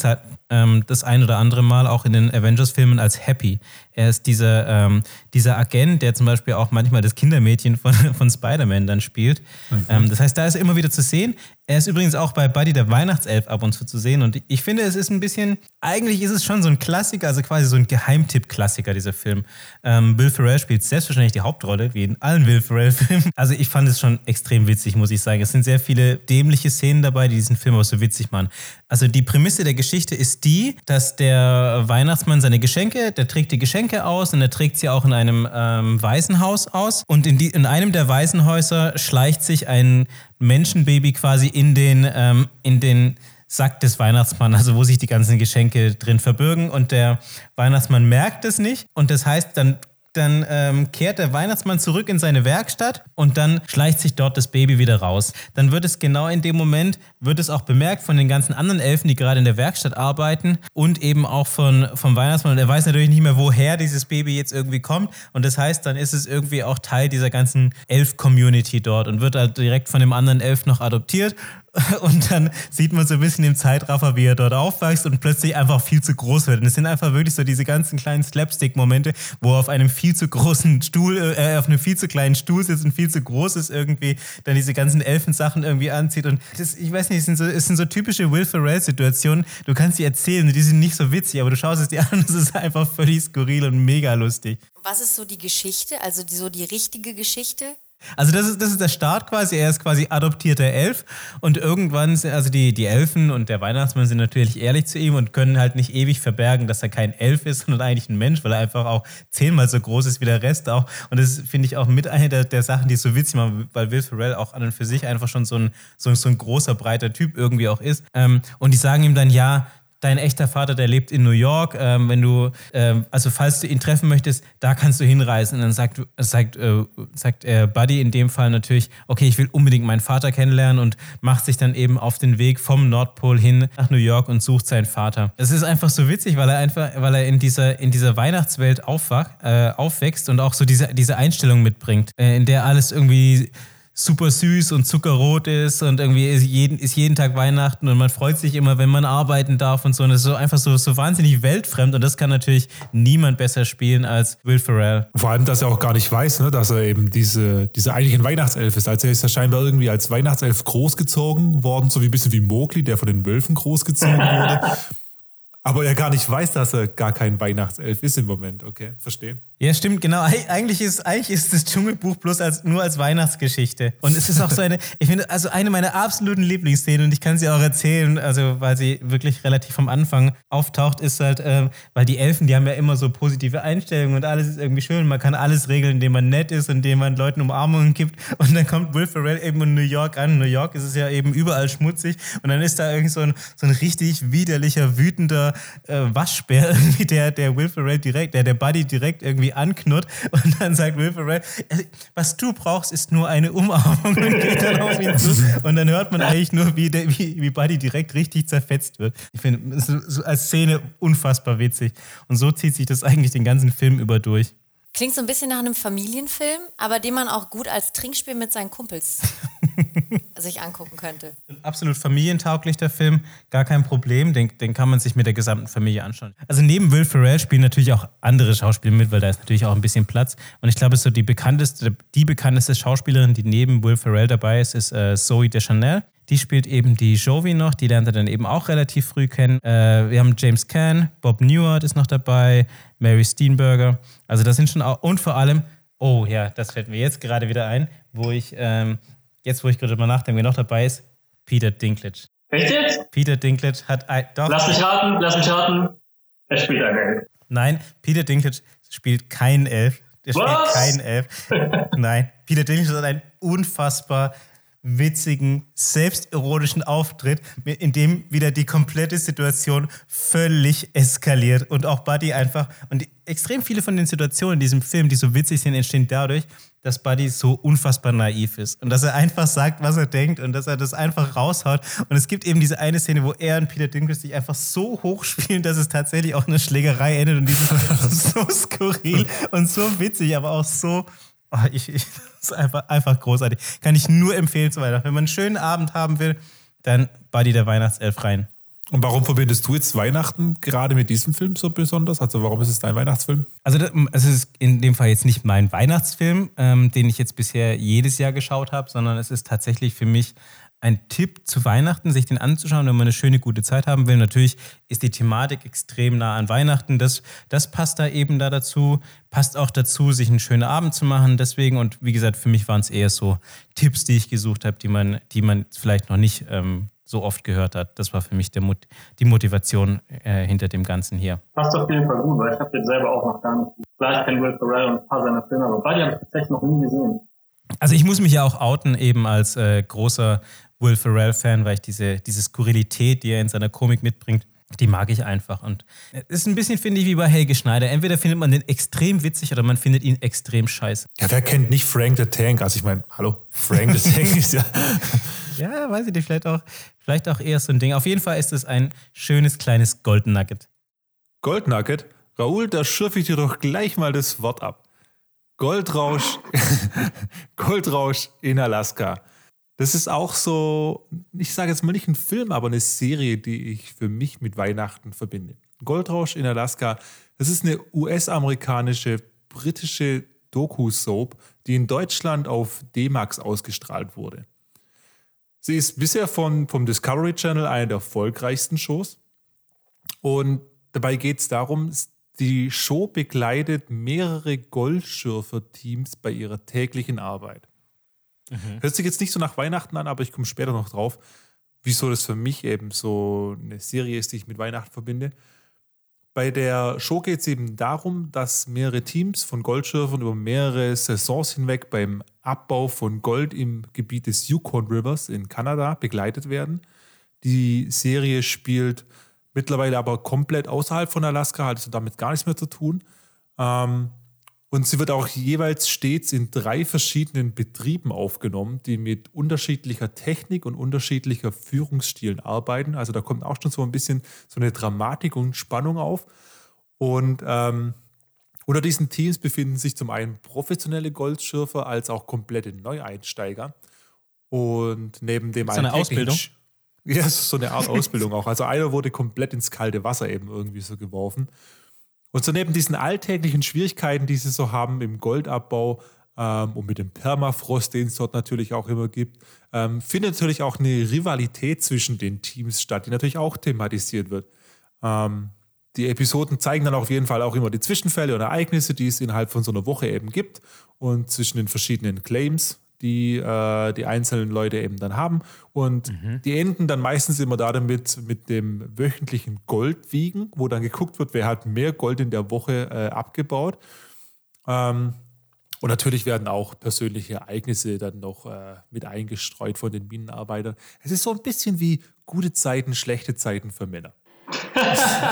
ähm, das ein oder andere Mal auch in den Avengers-Filmen als Happy. Er ist dieser, ähm, dieser Agent, der zum Beispiel auch manchmal das Kindermädchen von, von Spider-Man dann spielt. Ähm, das heißt, da ist er immer wieder zu sehen. Er ist übrigens auch bei Buddy der Weihnachtself ab und zu zu sehen. Und ich finde, es ist ein bisschen, eigentlich ist es schon so ein Klassiker, also quasi so ein Geheimtipp-Klassiker, dieser Film. Ähm, Will Ferrell spielt selbstverständlich die Hauptrolle, wie in allen Will Ferrell-Filmen. Also ich fand es schon extrem witzig, muss ich sagen. Es sind sehr viele dämliche Szenen dabei, die diesen Film auch so witzig machen. Also die Prämisse der Geschichte ist die, dass der Weihnachtsmann seine Geschenke, der trägt die Geschenke aus und er trägt sie auch in einem ähm, Waisenhaus aus. Und in, die, in einem der Waisenhäuser schleicht sich ein Menschenbaby quasi in den, ähm, in den Sack des Weihnachtsmanns, also wo sich die ganzen Geschenke drin verbirgen. Und der Weihnachtsmann merkt es nicht. Und das heißt, dann dann ähm, kehrt der Weihnachtsmann zurück in seine Werkstatt und dann schleicht sich dort das Baby wieder raus. Dann wird es genau in dem Moment, wird es auch bemerkt von den ganzen anderen Elfen, die gerade in der Werkstatt arbeiten und eben auch von, vom Weihnachtsmann. Und er weiß natürlich nicht mehr, woher dieses Baby jetzt irgendwie kommt. Und das heißt, dann ist es irgendwie auch Teil dieser ganzen Elf-Community dort und wird halt direkt von dem anderen Elf noch adoptiert. Und dann sieht man so ein bisschen im Zeitraffer, wie er dort aufwächst und plötzlich einfach viel zu groß wird. Und es sind einfach wirklich so diese ganzen kleinen Slapstick-Momente, wo er auf einem viel zu großen Stuhl, äh, auf einem viel zu kleinen Stuhl sitzt und viel zu groß ist irgendwie, dann diese ganzen Elfensachen irgendwie anzieht. Und das, ich weiß nicht, es sind so, es sind so typische Will Ferrell-Situationen. Du kannst sie erzählen, die sind nicht so witzig, aber du schaust es dir an und es ist einfach völlig skurril und mega lustig. Was ist so die Geschichte, also die, so die richtige Geschichte? Also das ist, das ist der Start quasi. Er ist quasi adoptierter Elf und irgendwann, sind- also die, die Elfen und der Weihnachtsmann sind natürlich ehrlich zu ihm und können halt nicht ewig verbergen, dass er kein Elf ist, sondern eigentlich ein Mensch, weil er einfach auch zehnmal so groß ist wie der Rest auch. Und das finde ich auch mit einer der, der Sachen, die so witzig machen, weil Will Ferrell auch an und für sich einfach schon so ein, so, so ein großer, breiter Typ irgendwie auch ist. Ähm, und die sagen ihm dann, ja, dein echter Vater, der lebt in New York. Ähm, wenn du, ähm, also falls du ihn treffen möchtest, da kannst du hinreisen. Und dann sagt, sagt, äh, sagt äh, Buddy in dem Fall natürlich, okay, ich will unbedingt meinen Vater kennenlernen und macht sich dann eben auf den Weg vom Nordpol hin nach New York und sucht seinen Vater. Es ist einfach so witzig, weil er einfach, weil er in dieser, in dieser Weihnachtswelt aufwacht, äh, aufwächst und auch so diese, diese Einstellung mitbringt, äh, in der alles irgendwie super süß und zuckerrot ist und irgendwie ist jeden, ist jeden Tag Weihnachten und man freut sich immer, wenn man arbeiten darf und so. Und das ist so einfach so, so wahnsinnig weltfremd und das kann natürlich niemand besser spielen als Will Ferrell. Vor allem, dass er auch gar nicht weiß, ne, dass er eben diese, diese eigentlich ein Weihnachtself ist. Also er ist ja scheinbar irgendwie als Weihnachtself großgezogen worden, so wie ein bisschen wie Mowgli, der von den Wölfen großgezogen wurde. Aber er gar nicht weiß, dass er gar kein Weihnachtself ist im Moment. Okay, verstehe. Ja, stimmt, genau. Eigentlich ist, eigentlich ist das Dschungelbuch bloß als, nur als Weihnachtsgeschichte. Und es ist auch so eine, ich finde, also eine meiner absoluten Lieblingsszenen, und ich kann sie auch erzählen, also weil sie wirklich relativ am Anfang auftaucht, ist halt, äh, weil die Elfen, die haben ja immer so positive Einstellungen und alles ist irgendwie schön. Man kann alles regeln, indem man nett ist, indem man Leuten Umarmungen gibt. Und dann kommt Will Ferrell eben in New York an. In New York ist es ja eben überall schmutzig. Und dann ist da irgendwie so ein, so ein richtig widerlicher, wütender äh, Waschbär, irgendwie, der, der Will Ferrell direkt, der, der Buddy direkt irgendwie anknurrt und dann sagt Will Ferrell, äh, was du brauchst, ist nur eine Umarmung und geht dann auf ihn zu. Und dann hört man eigentlich nur, wie, der, wie, wie Buddy direkt richtig zerfetzt wird. Ich finde, als Szene unfassbar witzig. Und so zieht sich das eigentlich den ganzen Film über durch. Klingt so ein bisschen nach einem Familienfilm, aber den man auch gut als Trinkspiel mit seinen Kumpels sich angucken könnte. Absolut familientauglich, der Film, gar kein Problem. Den, den kann man sich mit der gesamten Familie anschauen. Also neben Will Ferrell spielen natürlich auch andere Schauspieler mit, weil da ist natürlich auch ein bisschen Platz. Und ich glaube, so die bekannteste, die bekannteste Schauspielerin, die neben Will Ferrell dabei ist, ist äh, Zoe Deschanel. Die spielt eben die Jovi noch, die lernt er dann eben auch relativ früh kennen. Äh, wir haben James Caan, Bob Newhart ist noch dabei, Mary Steenburgen. Also das sind schon auch, und vor allem, oh ja, das fällt mir jetzt gerade wieder ein, wo ich, ähm, jetzt wo ich gerade mal nachdenke, wer noch dabei ist, Peter Dinklage. Echt jetzt? Peter Dinklage hat ein, doch. Lass mich raten, lass mich raten. Er spielt einen Elf. Nein, Peter Dinklage spielt keinen Elf. Er spielt Was? keinen Elf. Nein, Peter Dinklage hat einen unfassbar witzigen, selbstironischen Auftritt, in dem wieder die komplette Situation völlig eskaliert und auch Buddy einfach und extrem viele von den Situationen in diesem Film, die so witzig sind, entstehen dadurch, dass Buddy so unfassbar naiv ist und dass er einfach sagt, was er denkt und dass er das einfach raushaut. Und es gibt eben diese eine Szene, wo er und Peter Dinklage sich einfach so hochspielen, dass es tatsächlich auch eine Schlägerei endet und die ist so skurril und so witzig, aber auch so Oh, ich, ich, das ist einfach, einfach großartig. Kann ich nur empfehlen zu Weihnachten. Wenn man einen schönen Abend haben will, dann Buddy der Weihnachtself rein. Und warum verbindest du jetzt Weihnachten gerade mit diesem Film so besonders? Also warum ist es dein Weihnachtsfilm? Also es ist in dem Fall jetzt nicht mein Weihnachtsfilm, ähm, den ich jetzt bisher jedes Jahr geschaut habe, sondern es ist tatsächlich für mich ein Tipp zu Weihnachten, sich den anzuschauen, wenn man eine schöne, gute Zeit haben will. Natürlich ist die Thematik extrem nah an Weihnachten. Das, das passt da eben da dazu. Passt auch dazu, sich einen schönen Abend zu machen. Deswegen, und wie gesagt, für mich waren es eher so Tipps, die ich gesucht habe, die man, die man vielleicht noch nicht ähm, so oft gehört hat. Das war für mich der Mut, die Motivation äh, hinter dem Ganzen hier. Passt auf jeden Fall gut, weil ich habe den selber auch noch gar nicht. Klar, ich kenne Will Ferrell und ein paar seiner Filme, aber beide habe ich tatsächlich noch nie gesehen. Also ich muss mich ja auch outen, eben als äh, großer Will Ferrell-Fan, weil ich diese, diese Skurrilität, die er in seiner Komik mitbringt, die mag ich einfach. Und es ist ein bisschen, finde ich, wie bei Helge Schneider. Entweder findet man den extrem witzig oder man findet ihn extrem scheiße. Ja, wer kennt nicht Frank the Tank? Also ich meine, hallo, Frank the Tank ist ja... ja, weiß ich nicht, vielleicht auch, vielleicht auch eher so ein Ding. Auf jeden Fall ist es ein schönes kleines Goldnugget. Goldnugget? Raoul, da schürfe ich dir doch gleich mal das Wort ab. Goldrausch, Goldrausch in Alaska. Das ist auch so, ich sage jetzt mal nicht ein Film, aber eine Serie, die ich für mich mit Weihnachten verbinde. Goldrausch in Alaska, das ist eine US-amerikanische, britische Doku-Soap, die in Deutschland auf D-Max ausgestrahlt wurde. Sie ist bisher von, vom Discovery Channel eine der erfolgreichsten Shows. Und dabei geht es darum, die Show begleitet mehrere Goldschürfer-Teams bei ihrer täglichen Arbeit. Mhm. Hört sich jetzt nicht so nach Weihnachten an, aber ich komme später noch drauf, wieso das für mich eben so eine Serie ist, die ich mit Weihnachten verbinde. Bei der Show geht es eben darum, dass mehrere Teams von Goldschürfern über mehrere Saisons hinweg beim Abbau von Gold im Gebiet des Yukon Rivers in Kanada begleitet werden. Die Serie spielt mittlerweile aber komplett außerhalb von Alaska, hat also damit gar nichts mehr zu tun. Ähm, und sie wird auch jeweils stets in drei verschiedenen Betrieben aufgenommen, die mit unterschiedlicher Technik und unterschiedlicher Führungsstilen arbeiten. Also da kommt auch schon so ein bisschen so eine Dramatik und Spannung auf. Und ähm, unter diesen Teams befinden sich zum einen professionelle Goldschürfer als auch komplette Neueinsteiger. Und neben dem so eine Ausbildung? Ja, so eine Art Ausbildung auch. Also einer wurde komplett ins kalte Wasser eben irgendwie so geworfen. Und so neben diesen alltäglichen Schwierigkeiten, die sie so haben im Goldabbau ähm, und mit dem Permafrost, den es dort natürlich auch immer gibt, ähm, findet natürlich auch eine Rivalität zwischen den Teams statt, die natürlich auch thematisiert wird. Ähm, die Episoden zeigen dann auf jeden Fall auch immer die Zwischenfälle und Ereignisse, die es innerhalb von so einer Woche eben gibt und zwischen den verschiedenen Claims, die äh, die einzelnen Leute eben dann haben. Und mhm. die enden dann meistens immer da damit mit dem wöchentlichen Goldwiegen, wo dann geguckt wird, wer hat mehr Gold in der Woche äh, abgebaut. Ähm, und natürlich werden auch persönliche Ereignisse dann noch äh, mit eingestreut von den Minenarbeitern. Es ist so ein bisschen wie gute Zeiten, schlechte Zeiten für Männer.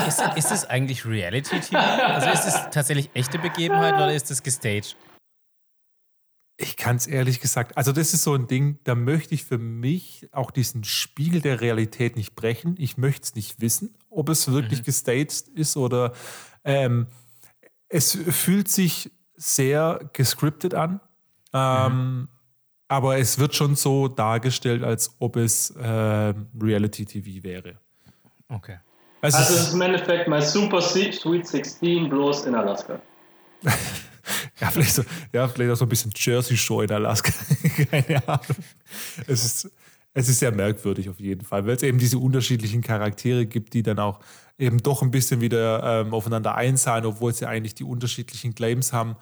ist, ist das eigentlich Reality-TV? Also ist es tatsächlich echte Begebenheit oder ist das gestaged? Ich kann es ehrlich gesagt, also das ist so ein Ding, da möchte ich für mich auch diesen Spiegel der Realität nicht brechen. Ich möchte es nicht wissen, ob es wirklich mhm. gestaged ist oder ähm, es fühlt sich sehr gescriptet an. Ähm, mhm. Aber es wird schon so dargestellt, als ob es äh, Reality-TV wäre. Okay. Also, also es ist im Endeffekt mal Super Sweet 16 bloß in Alaska. Ja, vielleicht, so, ja, vielleicht auch so ein bisschen Jersey Shore in Alaska. Keine Ahnung. Es ist, es ist sehr merkwürdig auf jeden Fall, weil es eben diese unterschiedlichen Charaktere gibt, die dann auch eben doch ein bisschen wieder ähm, aufeinander einzahlen, obwohl sie eigentlich die unterschiedlichen Claims haben.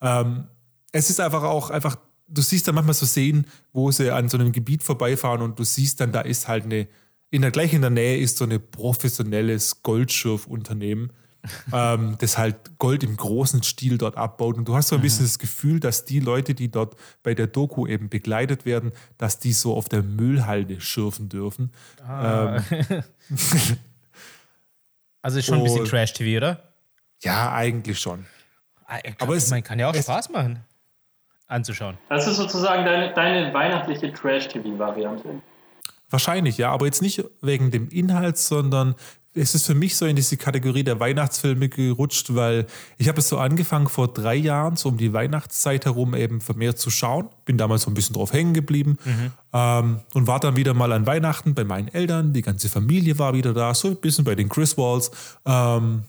Ähm, es ist einfach auch einfach, du siehst dann manchmal so Szenen, wo sie an so einem Gebiet vorbeifahren und du siehst dann, da ist halt eine, in der gleich in der Nähe ist so ein professionelles Goldschürfunternehmen ähm, das halt Gold im großen Stil dort abbaut. Und du hast so ein bisschen mhm. das Gefühl, dass die Leute, die dort bei der Doku eben begleitet werden, dass die so auf der Müllhalde schürfen dürfen. Ah. Ähm, also schon ein bisschen Trash-TV, oder? Ja, eigentlich schon. Ah, Aber es man kann ja auch Spaß machen, anzuschauen. Das ist sozusagen deine, deine weihnachtliche Trash-TV-Variante. Wahrscheinlich, ja, aber jetzt nicht wegen dem Inhalt, sondern es ist für mich so in diese Kategorie der Weihnachtsfilme gerutscht, weil ich habe es so angefangen vor drei Jahren, so um die Weihnachtszeit herum eben vermehrt zu schauen. Bin damals so ein bisschen drauf hängen geblieben mhm. ähm, und war dann wieder mal an Weihnachten bei meinen Eltern. Die ganze Familie war wieder da, so ein bisschen bei den Griswolds. Ähm,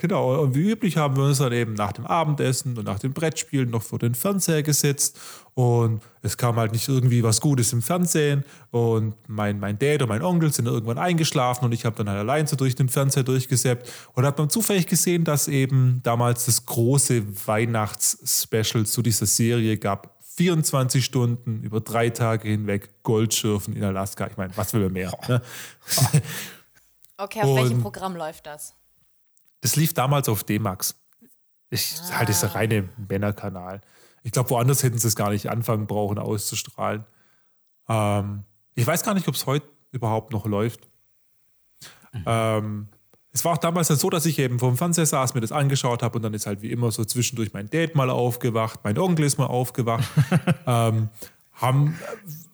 Genau, und wie üblich haben wir uns dann eben nach dem Abendessen und nach dem Brettspielen noch vor den Fernseher gesetzt und es kam halt nicht irgendwie was Gutes im Fernsehen und mein, mein Dad und mein Onkel sind irgendwann eingeschlafen und ich habe dann halt allein so durch den Fernseher durchgesäppt und habe dann zufällig gesehen, dass eben damals das große Weihnachtsspecial zu dieser Serie gab. 24 Stunden über drei Tage hinweg Goldschürfen in Alaska. Ich meine, was will man mehr? Ne? Okay, auf und welchem Programm läuft das? Das lief damals auf D-Max. Ich ah. halt dieser reine Männerkanal. Ich glaube, woanders hätten sie es gar nicht anfangen brauchen auszustrahlen. Ähm, ich weiß gar nicht, ob es heute überhaupt noch läuft. Mhm. Ähm, es war auch damals dann so, dass ich eben vom Fernseher saß, mir das angeschaut habe und dann ist halt wie immer so zwischendurch mein Dad mal aufgewacht, mein Onkel ist mal aufgewacht. ähm, haben,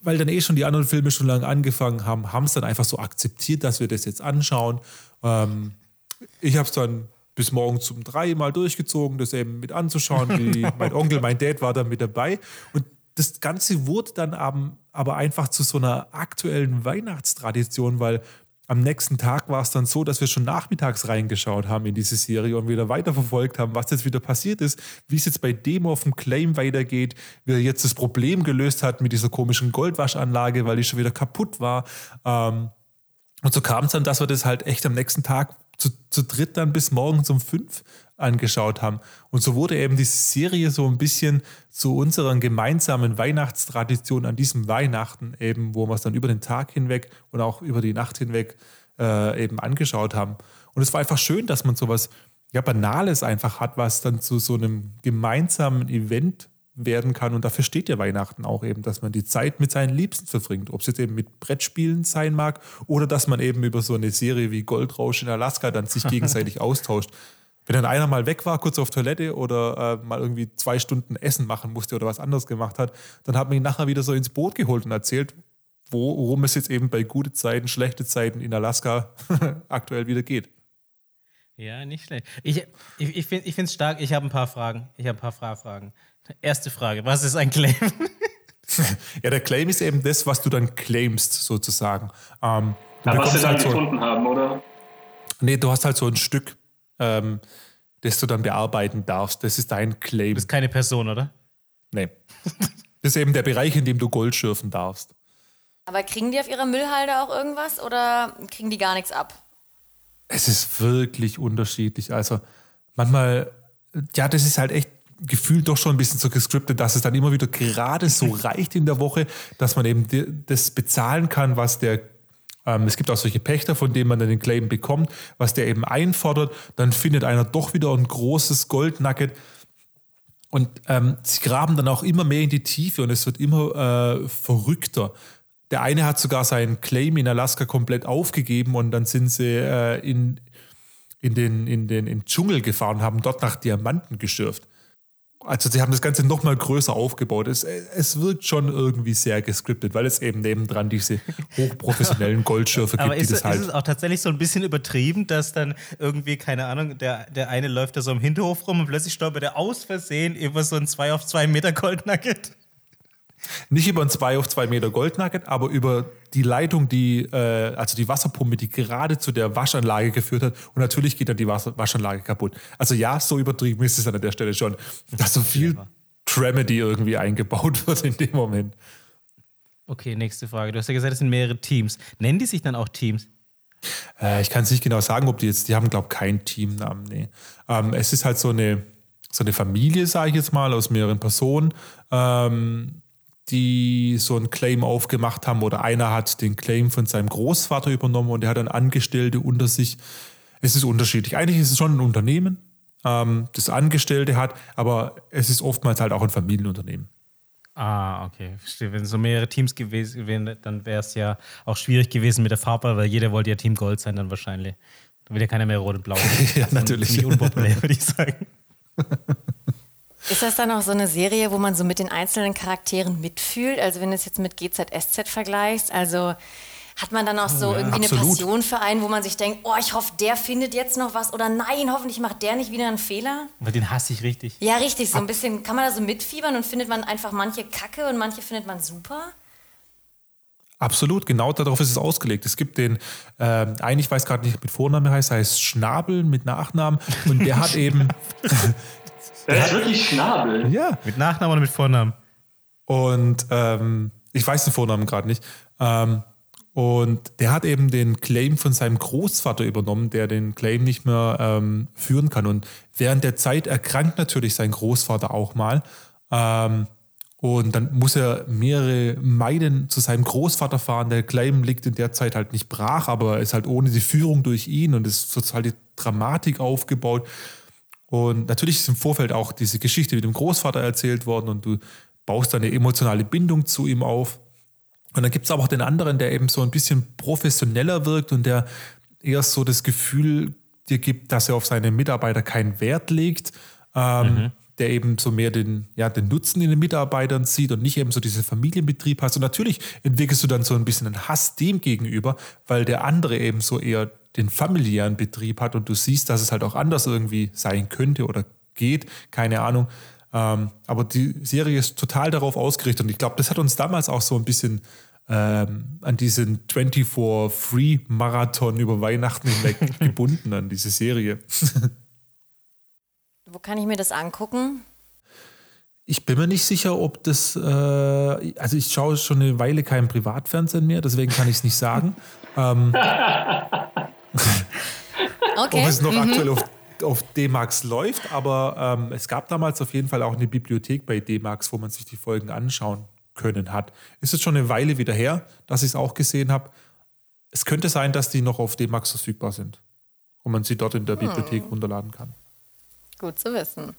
weil dann eh schon die anderen Filme schon lange angefangen haben, haben es dann einfach so akzeptiert, dass wir das jetzt anschauen. Ähm, ich habe es dann bis morgens um drei mal durchgezogen, das eben mit anzuschauen. Wie mein Onkel, mein Dad war dann mit dabei. Und das Ganze wurde dann aber einfach zu so einer aktuellen Weihnachtstradition, weil am nächsten Tag war es dann so, dass wir schon nachmittags reingeschaut haben in diese Serie und wieder weiterverfolgt haben, was jetzt wieder passiert ist, wie es jetzt bei Demo auf dem Claim weitergeht, wie er jetzt das Problem gelöst hat mit dieser komischen Goldwaschanlage, weil die schon wieder kaputt war. Ähm, und so kam es dann, dass wir das halt echt am nächsten Tag zu, zu dritt dann bis morgens um fünf angeschaut haben. Und so wurde eben diese Serie so ein bisschen zu unserer gemeinsamen Weihnachtstradition an diesem Weihnachten eben, wo wir es dann über den Tag hinweg und auch über die Nacht hinweg äh, eben angeschaut haben. Und es war einfach schön, dass man sowas ja Banales einfach hat, was dann zu so einem gemeinsamen Event werden kann. Und dafür steht ja Weihnachten auch eben, dass man die Zeit mit seinen Liebsten verbringt. Ob es jetzt eben mit Brettspielen sein mag oder dass man eben über so eine Serie wie Goldrausch in Alaska dann sich gegenseitig austauscht. Wenn dann einer mal weg war, kurz auf Toilette oder äh, mal irgendwie zwei Stunden Essen machen musste oder was anderes gemacht hat, dann hat man ihn nachher wieder so ins Boot geholt und erzählt, worum es jetzt eben bei gute Zeiten, schlechte Zeiten in Alaska aktuell wieder geht. Ja, nicht schlecht. Ich, ich, ich finde es stark. Ich habe ein paar Fragen. Ich habe ein paar Fragen. Erste Frage: Was ist ein Claim? ja, der Claim ist eben das, was du dann claimst, sozusagen. Ähm, ja, was wir dann halt gefunden so, haben, oder? Nee, du hast halt so ein Stück, ähm, das du dann bearbeiten darfst. Das ist dein Claim. Das ist keine Person, oder? Nee. das ist eben der Bereich, in dem du Gold schürfen darfst. Aber kriegen die auf ihrer Müllhalde auch irgendwas oder kriegen die gar nichts ab? Es ist wirklich unterschiedlich. Also manchmal, ja, das ist halt echt gefühlt doch schon ein bisschen so gescriptet, dass es dann immer wieder gerade so reicht in der Woche, dass man eben das bezahlen kann, was der ähm, es gibt auch solche Pächter, von denen man dann den Claim bekommt, was der eben einfordert. Dann findet einer doch wieder ein großes Goldnugget. Und ähm, sie graben dann auch immer mehr in die Tiefe und es wird immer äh, verrückter. Der eine hat sogar seinen Claim in Alaska komplett aufgegeben und dann sind sie äh, in, in, den, in den in Dschungel gefahren und haben dort nach Diamanten geschürft. Also sie haben das Ganze nochmal größer aufgebaut. Es, es wirkt schon irgendwie sehr gescriptet, weil es eben nebendran diese hochprofessionellen Goldschürfe gibt, Aber ist, die das halt. Ist es auch tatsächlich so ein bisschen übertrieben, dass dann irgendwie, keine Ahnung, der, der eine läuft da so im Hinterhof rum und plötzlich stolpert er aus Versehen über so ein 2 auf 2 Meter Goldnugget? Nicht über ein 2 auf 2 Meter Goldnugget, aber über die Leitung, die, äh, also die Wasserpumpe, die gerade zu der Waschanlage geführt hat. Und natürlich geht dann die Wasser Waschanlage kaputt. Also ja, so übertrieben ist es an der Stelle schon, dass so viel Tramedy irgendwie eingebaut wird in dem Moment. Okay, nächste Frage. Du hast ja gesagt, es sind mehrere Teams. Nennen die sich dann auch Teams? Äh, ich kann es nicht genau sagen, ob die jetzt, die haben, glaube ich, keinen Teamnamen. Nee. Ähm, es ist halt so eine, so eine Familie, sage ich jetzt mal, aus mehreren Personen. Ähm, die so einen Claim aufgemacht haben oder einer hat den Claim von seinem Großvater übernommen und er hat dann Angestellte unter sich. Es ist unterschiedlich. Eigentlich ist es schon ein Unternehmen, ähm, das Angestellte hat, aber es ist oftmals halt auch ein Familienunternehmen. Ah, okay. Wenn es so mehrere Teams gewesen wären, dann wäre es ja auch schwierig gewesen mit der Farbe, weil jeder wollte ja Team Gold sein dann wahrscheinlich. Dann will ja keiner mehr rot und blau. ja, natürlich. Ziemlich unpopulär, würde ich sagen. Ist das dann auch so eine Serie, wo man so mit den einzelnen Charakteren mitfühlt? Also wenn du es jetzt mit GZSZ vergleichst, also hat man dann auch so ja, irgendwie absolut. eine Passion für einen, wo man sich denkt, oh, ich hoffe, der findet jetzt noch was oder nein, hoffentlich macht der nicht wieder einen Fehler? Aber den hasse ich richtig. Ja, richtig. So ein bisschen, kann man da so mitfiebern und findet man einfach manche kacke und manche findet man super? Absolut, genau darauf ist es ausgelegt. Es gibt den, äh, eigentlich weiß gerade nicht, mit Vornamen heißt, heißt Schnabel mit Nachnamen und der hat eben, Der ist wirklich Schnabel. Ja. Mit Nachnamen oder mit Vornamen? Und ähm, ich weiß den Vornamen gerade nicht. Ähm, und der hat eben den Claim von seinem Großvater übernommen, der den Claim nicht mehr ähm, führen kann. Und während der Zeit erkrankt natürlich sein Großvater auch mal. Ähm, und dann muss er mehrere Meilen zu seinem Großvater fahren. Der Claim liegt in der Zeit halt nicht brach, aber ist halt ohne die Führung durch ihn und es wird halt die Dramatik aufgebaut. Und natürlich ist im Vorfeld auch diese Geschichte mit dem Großvater erzählt worden und du baust eine emotionale Bindung zu ihm auf. Und dann gibt es aber auch den anderen, der eben so ein bisschen professioneller wirkt und der eher so das Gefühl dir gibt, dass er auf seine Mitarbeiter keinen Wert legt, ähm, mhm. der eben so mehr den, ja, den Nutzen in den Mitarbeitern sieht und nicht eben so diesen Familienbetrieb hast. Und natürlich entwickelst du dann so ein bisschen einen Hass dem gegenüber, weil der andere eben so eher den familiären Betrieb hat und du siehst, dass es halt auch anders irgendwie sein könnte oder geht, keine Ahnung. Ähm, aber die Serie ist total darauf ausgerichtet und ich glaube, das hat uns damals auch so ein bisschen ähm, an diesen 24-Free-Marathon über Weihnachten hinweg gebunden, an diese Serie. Wo kann ich mir das angucken? Ich bin mir nicht sicher, ob das, äh, also ich schaue schon eine Weile kein Privatfernsehen mehr, deswegen kann ich es nicht sagen. ähm, okay. ob es noch mhm. aktuell auf, auf D-Max läuft, aber ähm, es gab damals auf jeden Fall auch eine Bibliothek bei D-Max, wo man sich die Folgen anschauen können hat. Ist jetzt schon eine Weile wieder her, dass ich es auch gesehen habe. Es könnte sein, dass die noch auf D-Max verfügbar sind und man sie dort in der hm. Bibliothek runterladen kann. Gut zu wissen.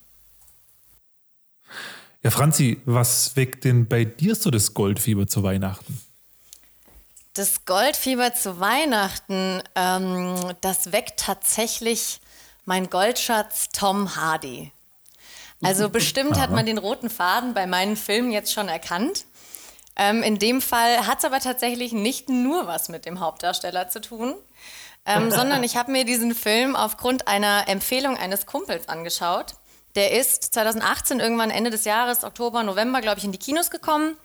Ja, Franzi, was weckt denn bei dir so das Goldfieber zu Weihnachten? Das Goldfieber zu Weihnachten, ähm, das weckt tatsächlich mein Goldschatz Tom Hardy. Also bestimmt hat man den roten Faden bei meinen Filmen jetzt schon erkannt. Ähm, in dem Fall hat es aber tatsächlich nicht nur was mit dem Hauptdarsteller zu tun, ähm, sondern ich habe mir diesen Film aufgrund einer Empfehlung eines Kumpels angeschaut. Der ist 2018 irgendwann Ende des Jahres, Oktober, November, glaube ich, in die Kinos gekommen.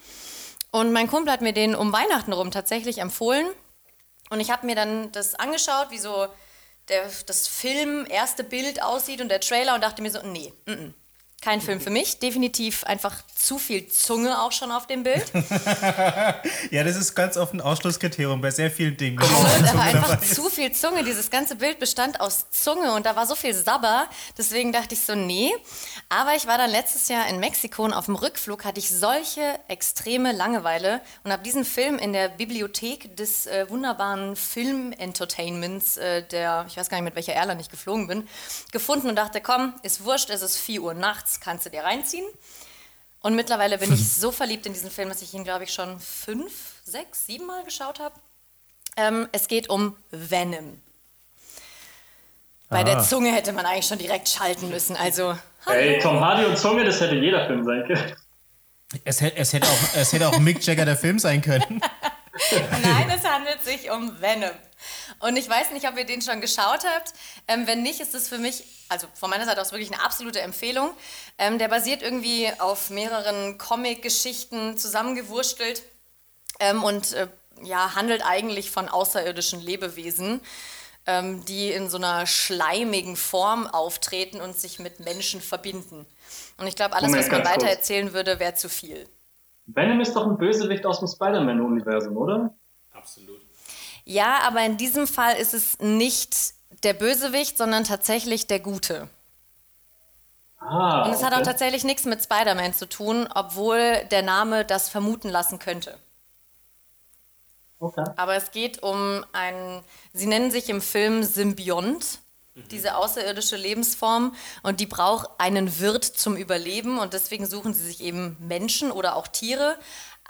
Und mein Kumpel hat mir den um Weihnachten rum tatsächlich empfohlen. Und ich habe mir dann das angeschaut, wie so der, das Film erste Bild aussieht und der Trailer und dachte mir so, nee, mm -mm. Kein Film für mich, definitiv einfach zu viel Zunge auch schon auf dem Bild. ja, das ist ganz oft ein Ausschlusskriterium bei sehr vielen Dingen. Da war einfach zu viel Zunge. Dieses ganze Bild bestand aus Zunge und da war so viel Sabber. Deswegen dachte ich so, nee. Aber ich war dann letztes Jahr in Mexiko und auf dem Rückflug hatte ich solche extreme Langeweile und habe diesen Film in der Bibliothek des äh, wunderbaren Film-Entertainments, äh, der, ich weiß gar nicht, mit welcher Airline ich geflogen bin, gefunden und dachte, komm, ist wurscht, es ist 4 Uhr nachts nachts kannst du dir reinziehen. Und mittlerweile bin ich so verliebt in diesen Film, dass ich ihn, glaube ich, schon fünf, sechs, sieben Mal geschaut habe. Ähm, es geht um Venom. Bei ah. der Zunge hätte man eigentlich schon direkt schalten müssen. Also. Hey, Tom Hardy und Zunge, das hätte jeder Film sein können. Es, es, hätte, auch, es hätte auch Mick Jagger der Film sein können. Nein, es handelt sich um Venom. Und ich weiß nicht, ob ihr den schon geschaut habt. Ähm, wenn nicht, ist es für mich, also von meiner Seite aus wirklich eine absolute Empfehlung. Ähm, der basiert irgendwie auf mehreren Comic-Geschichten zusammengewurstelt ähm, und äh, ja, handelt eigentlich von außerirdischen Lebewesen, ähm, die in so einer schleimigen Form auftreten und sich mit Menschen verbinden. Und ich glaube, alles, was man weiter erzählen würde, wäre zu viel. Venom ist doch ein Bösewicht aus dem Spider-Man-Universum, oder? Absolut. Ja, aber in diesem Fall ist es nicht der Bösewicht, sondern tatsächlich der Gute. Ah, Und es okay. hat auch tatsächlich nichts mit Spider-Man zu tun, obwohl der Name das vermuten lassen könnte. Okay. Aber es geht um einen, sie nennen sich im Film Symbiont, diese außerirdische Lebensform, und die braucht einen Wirt zum Überleben und deswegen suchen sie sich eben Menschen oder auch Tiere,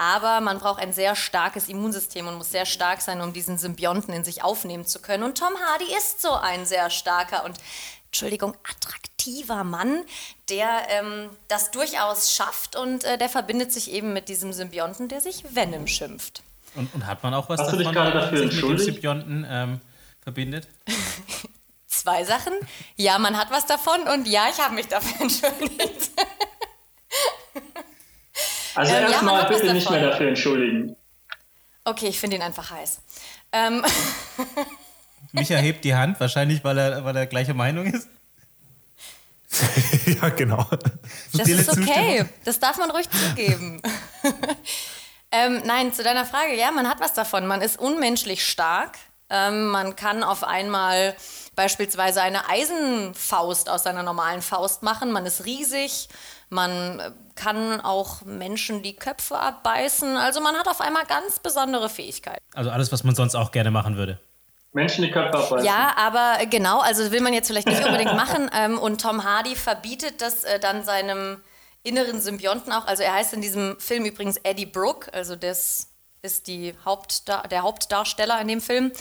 aber man braucht ein sehr starkes Immunsystem und muss sehr stark sein, um diesen Symbionten in sich aufnehmen zu können. Und Tom Hardy ist so ein sehr starker und, Entschuldigung, attraktiver Mann, der ähm, das durchaus schafft und äh, der verbindet sich eben mit diesem Symbionten, der sich Venom schimpft. Und, und hat man auch was Hast davon, du dich gerade dafür sich mit dem Symbionten ähm, verbindet? Zwei Sachen. Ja, man hat was davon und ja, ich habe mich dafür entschuldigt. Also ähm, erstmal ja, bitte nicht mehr dafür entschuldigen. Okay, ich finde ihn einfach heiß. Ähm. Micha hebt die Hand, wahrscheinlich, weil er, weil er gleicher Meinung ist. ja, genau. Das ist okay. Das darf man ruhig zugeben. ähm, nein, zu deiner Frage. Ja, man hat was davon. Man ist unmenschlich stark. Ähm, man kann auf einmal beispielsweise eine Eisenfaust aus seiner normalen Faust machen. Man ist riesig. Man kann auch Menschen die Köpfe abbeißen. Also man hat auf einmal ganz besondere Fähigkeiten. Also alles, was man sonst auch gerne machen würde. Menschen die Köpfe abbeißen. Ja, aber genau, also will man jetzt vielleicht nicht unbedingt machen. Ähm, und Tom Hardy verbietet das äh, dann seinem inneren Symbionten auch. Also er heißt in diesem Film übrigens Eddie Brooke, also das ist die Hauptdar der Hauptdarsteller in dem Film.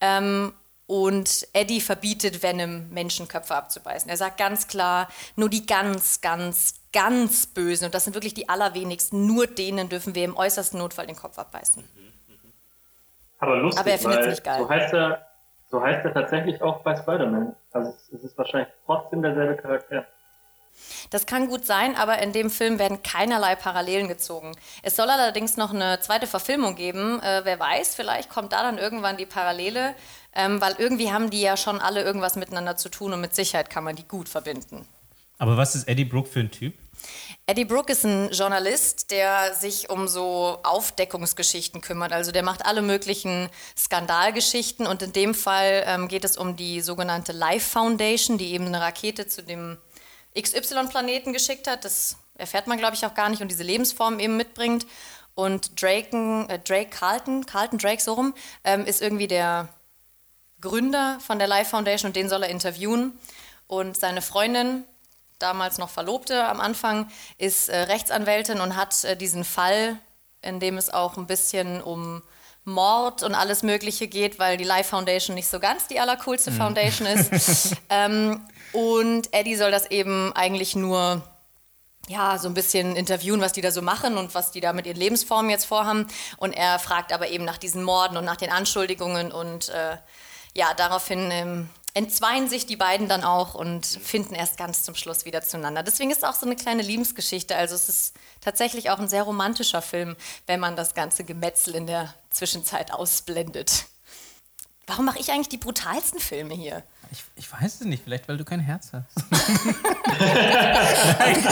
Ähm, und Eddie verbietet Venom, Menschenköpfe abzubeißen. Er sagt ganz klar, nur die ganz, ganz, ganz Bösen, und das sind wirklich die allerwenigsten, nur denen dürfen wir im äußersten Notfall den Kopf abbeißen. Aber lustig, Aber er findet es nicht geil. So heißt, er, so heißt er tatsächlich auch bei Spider-Man. Also es ist wahrscheinlich trotzdem derselbe Charakter. Das kann gut sein, aber in dem Film werden keinerlei Parallelen gezogen. Es soll allerdings noch eine zweite Verfilmung geben. Äh, wer weiß, vielleicht kommt da dann irgendwann die Parallele, ähm, weil irgendwie haben die ja schon alle irgendwas miteinander zu tun und mit Sicherheit kann man die gut verbinden. Aber was ist Eddie Brooke für ein Typ? Eddie Brooke ist ein Journalist, der sich um so Aufdeckungsgeschichten kümmert. Also der macht alle möglichen Skandalgeschichten und in dem Fall ähm, geht es um die sogenannte Life Foundation, die eben eine Rakete zu dem XY-Planeten geschickt hat. Das erfährt man, glaube ich, auch gar nicht und diese Lebensform eben mitbringt. Und Draken, äh, Drake Carlton, Carlton Drake so rum, ähm, ist irgendwie der Gründer von der Life Foundation und den soll er interviewen. Und seine Freundin, damals noch Verlobte am Anfang, ist äh, Rechtsanwältin und hat äh, diesen Fall, in dem es auch ein bisschen um Mord und alles Mögliche geht, weil die Life Foundation nicht so ganz die allercoolste mhm. Foundation ist. ähm, und Eddie soll das eben eigentlich nur ja, so ein bisschen interviewen, was die da so machen und was die da mit ihren Lebensformen jetzt vorhaben. Und er fragt aber eben nach diesen Morden und nach den Anschuldigungen und äh, ja, daraufhin ähm, entzweien sich die beiden dann auch und finden erst ganz zum Schluss wieder zueinander. Deswegen ist es auch so eine kleine Liebesgeschichte. Also es ist tatsächlich auch ein sehr romantischer Film, wenn man das ganze Gemetzel in der Zwischenzeit ausblendet. Warum mache ich eigentlich die brutalsten Filme hier? Ich, ich, weiß es nicht, vielleicht weil du kein Herz hast. nein,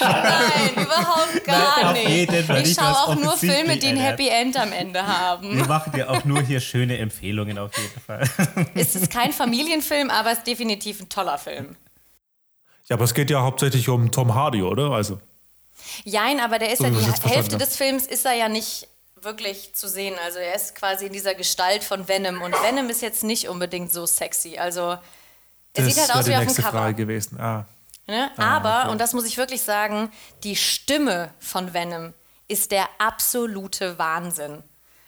nein, überhaupt gar nein, nicht. Ich schaue auch nur Filme, die ein Happy End am Ende haben. Wir machen dir auch nur hier schöne Empfehlungen auf jeden Fall. Es ist kein Familienfilm, aber es ist definitiv ein toller Film. Ja, aber es geht ja hauptsächlich um Tom Hardy, oder? Also. Jein, aber der ist so, ja die Hälfte des Films ist er ja nicht wirklich zu sehen. Also er ist quasi in dieser Gestalt von Venom und Venom ist jetzt nicht unbedingt so sexy. Also er das sieht halt aus wie auf dem Cover. Frage gewesen. Ah. Ne? Ah, Aber, okay. und das muss ich wirklich sagen, die Stimme von Venom ist der absolute Wahnsinn.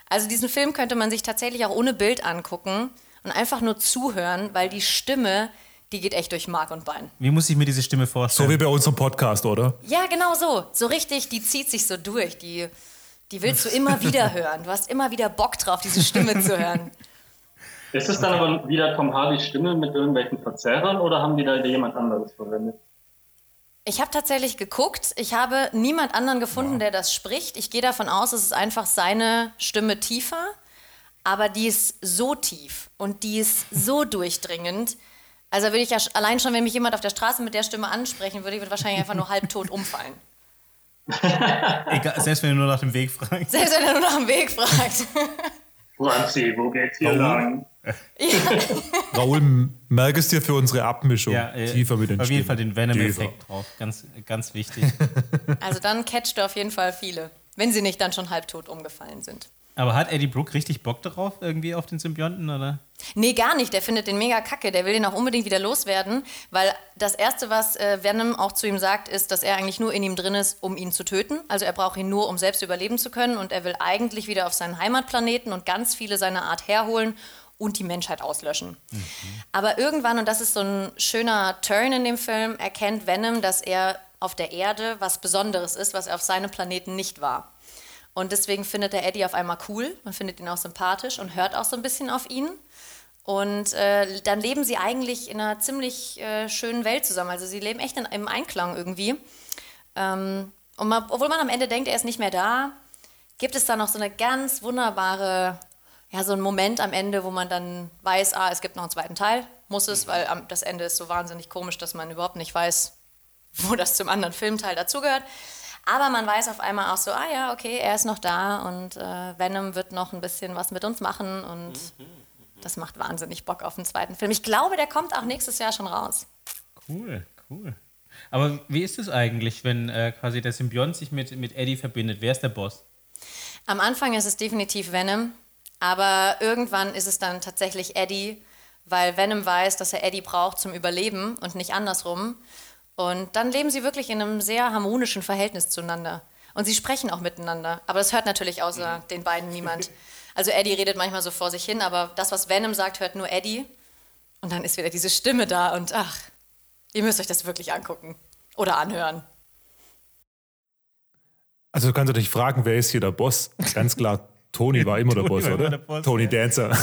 Also diesen Film könnte man sich tatsächlich auch ohne Bild angucken und einfach nur zuhören, weil die Stimme, die geht echt durch Mark und Bein. Wie muss ich mir diese Stimme vorstellen? So wie bei unserem Podcast, oder? Ja, genau so. So richtig, die zieht sich so durch. Die die willst du immer wieder hören. Du hast immer wieder Bock drauf, diese Stimme zu hören. Ist es dann aber wieder Tom Hardys Stimme mit irgendwelchen Verzerrern oder haben die da jemand anderes verwendet? Ich habe tatsächlich geguckt. Ich habe niemand anderen gefunden, ja. der das spricht. Ich gehe davon aus, es ist einfach seine Stimme tiefer. Aber die ist so tief und die ist so durchdringend. Also würde ich ja allein schon, wenn mich jemand auf der Straße mit der Stimme ansprechen würde, ich würde wahrscheinlich einfach nur halbtot umfallen. Egal, selbst wenn er nur nach dem Weg fragt. Selbst wenn er nur nach dem Weg fragt. Franzi, wo geht's hier Raoul, lang? Ja. Raoul, merk es dir für unsere Abmischung. Ja, äh, Tiefer mit den Auf jeden Fall den Venom-Effekt drauf. Ganz, ganz wichtig. Also dann catcht du auf jeden Fall viele. Wenn sie nicht dann schon halbtot umgefallen sind. Aber hat Eddie Brooke richtig Bock darauf, irgendwie auf den Symbionten, oder? Nee, gar nicht. Der findet den mega kacke. Der will den auch unbedingt wieder loswerden, weil das Erste, was äh, Venom auch zu ihm sagt, ist, dass er eigentlich nur in ihm drin ist, um ihn zu töten. Also er braucht ihn nur, um selbst überleben zu können. Und er will eigentlich wieder auf seinen Heimatplaneten und ganz viele seiner Art herholen und die Menschheit auslöschen. Mhm. Aber irgendwann, und das ist so ein schöner Turn in dem Film, erkennt Venom, dass er auf der Erde was Besonderes ist, was er auf seinem Planeten nicht war. Und deswegen findet er Eddie auf einmal cool, man findet ihn auch sympathisch und hört auch so ein bisschen auf ihn. Und äh, dann leben sie eigentlich in einer ziemlich äh, schönen Welt zusammen. Also sie leben echt in, im Einklang irgendwie. Ähm, und man, obwohl man am Ende denkt, er ist nicht mehr da, gibt es da noch so eine ganz wunderbare, ja, so einen Moment am Ende, wo man dann weiß, ah, es gibt noch einen zweiten Teil. Muss es, weil am, das Ende ist so wahnsinnig komisch, dass man überhaupt nicht weiß, wo das zum anderen Filmteil dazugehört. Aber man weiß auf einmal auch so, ah ja, okay, er ist noch da und äh, Venom wird noch ein bisschen was mit uns machen und das macht wahnsinnig Bock auf den zweiten Film. Ich glaube, der kommt auch nächstes Jahr schon raus. Cool, cool. Aber wie ist es eigentlich, wenn äh, quasi der Symbiont sich mit, mit Eddie verbindet? Wer ist der Boss? Am Anfang ist es definitiv Venom, aber irgendwann ist es dann tatsächlich Eddie, weil Venom weiß, dass er Eddie braucht zum Überleben und nicht andersrum. Und dann leben sie wirklich in einem sehr harmonischen Verhältnis zueinander. Und sie sprechen auch miteinander. Aber das hört natürlich außer mhm. den beiden niemand. Also Eddie redet manchmal so vor sich hin, aber das, was Venom sagt, hört nur Eddie. Und dann ist wieder diese Stimme da und ach, ihr müsst euch das wirklich angucken oder anhören. Also du kannst dich fragen, wer ist hier der Boss? Ganz klar, Tony war immer der Boss, oder? Der Boss, Tony ja. Dancer.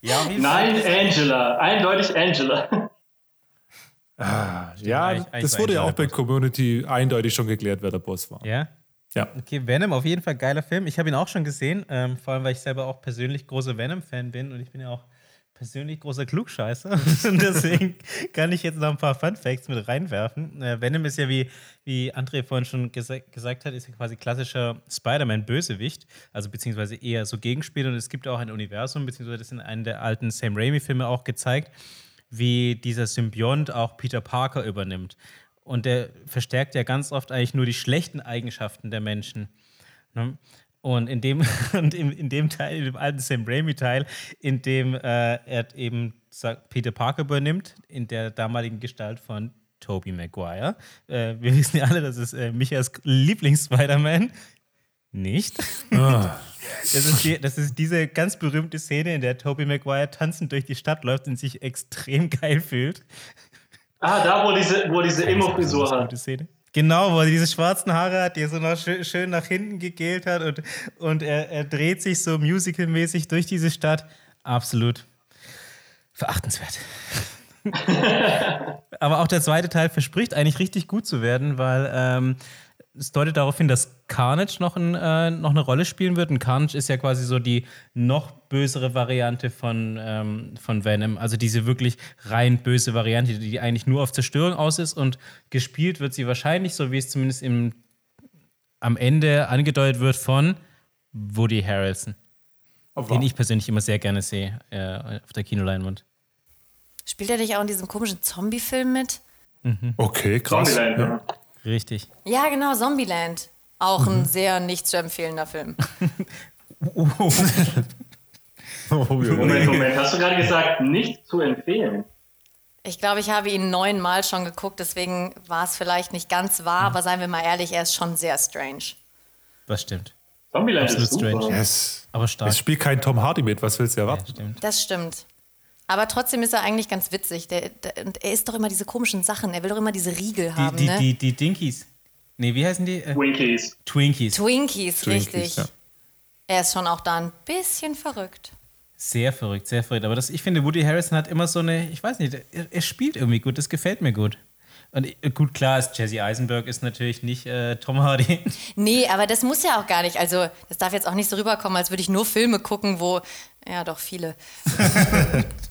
ja, Nein, Angela, eindeutig Angela. Ah, ja, das wurde ja auch bei Community eindeutig schon geklärt, wer der Boss war. Ja? Ja. Okay, Venom, auf jeden Fall geiler Film. Ich habe ihn auch schon gesehen, ähm, vor allem, weil ich selber auch persönlich großer Venom-Fan bin und ich bin ja auch persönlich großer Klugscheißer. und deswegen kann ich jetzt noch ein paar Fun Facts mit reinwerfen. Äh, Venom ist ja, wie, wie André vorhin schon gesa gesagt hat, ist ja quasi klassischer Spider-Man-Bösewicht, also beziehungsweise eher so Gegenspiel. Und es gibt auch ein Universum, beziehungsweise das in einem der alten Sam Raimi-Filme auch gezeigt wie dieser Symbiont auch Peter Parker übernimmt. Und der verstärkt ja ganz oft eigentlich nur die schlechten Eigenschaften der Menschen. Ne? Und in dem, und in, in dem Teil, in dem alten Sam Raimi-Teil, in dem äh, er eben Peter Parker übernimmt, in der damaligen Gestalt von Tobey Maguire. Äh, wir wissen ja alle, das ist äh, Michaels Lieblings-Spider-Man. Nicht. Oh. Das, ist die, das ist diese ganz berühmte Szene, in der Tobey Maguire tanzend durch die Stadt läuft und sich extrem geil fühlt. Ah, da, wo diese, wo diese Emo-Frisur hat. Szene. Genau, wo er diese schwarzen Haare hat, die er so noch schön, schön nach hinten gegelt hat und, und er, er dreht sich so musicalmäßig durch diese Stadt. Absolut verachtenswert. Aber auch der zweite Teil verspricht eigentlich richtig gut zu werden, weil ähm, es deutet darauf hin, dass Carnage noch, ein, äh, noch eine Rolle spielen wird. Und Carnage ist ja quasi so die noch bösere Variante von, ähm, von Venom. Also diese wirklich rein böse Variante, die eigentlich nur auf Zerstörung aus ist. Und gespielt wird sie wahrscheinlich, so wie es zumindest im, am Ende angedeutet wird, von Woody Harrelson. Oh, wow. Den ich persönlich immer sehr gerne sehe äh, auf der Kinoleinwand. Spielt er nicht auch in diesem komischen Zombie-Film mit? Mhm. Okay, krass. Zombieland, ja. Richtig. Ja, genau, Zombieland. Auch mhm. ein sehr nicht zu empfehlender Film. oh, Moment, Moment. Hast du gerade gesagt, nicht zu empfehlen? Ich glaube, ich habe ihn neunmal schon geguckt, deswegen war es vielleicht nicht ganz wahr, mhm. aber seien wir mal ehrlich, er ist schon sehr strange. Das stimmt. Zombieland Absolut ist super. strange. Yes. Aber stark. Es spielt kein Tom Hardy mit, was willst du erwarten? Ja, stimmt. Das stimmt. Aber trotzdem ist er eigentlich ganz witzig. Der, der, und er isst doch immer diese komischen Sachen. Er will doch immer diese Riegel haben. Die, ne? die, die Dinkies. Nee, wie heißen die? Äh, Twinkies. Twinkies. Twinkies, Twinkies richtig. Ja. Er ist schon auch da ein bisschen verrückt. Sehr verrückt, sehr verrückt. Aber das, ich finde, Woody Harrison hat immer so eine, ich weiß nicht, er, er spielt irgendwie gut, das gefällt mir gut. Und äh, gut, klar ist Jesse Eisenberg ist natürlich nicht äh, Tom Hardy. Nee, aber das muss ja auch gar nicht. Also, das darf jetzt auch nicht so rüberkommen, als würde ich nur Filme gucken, wo, ja, doch viele.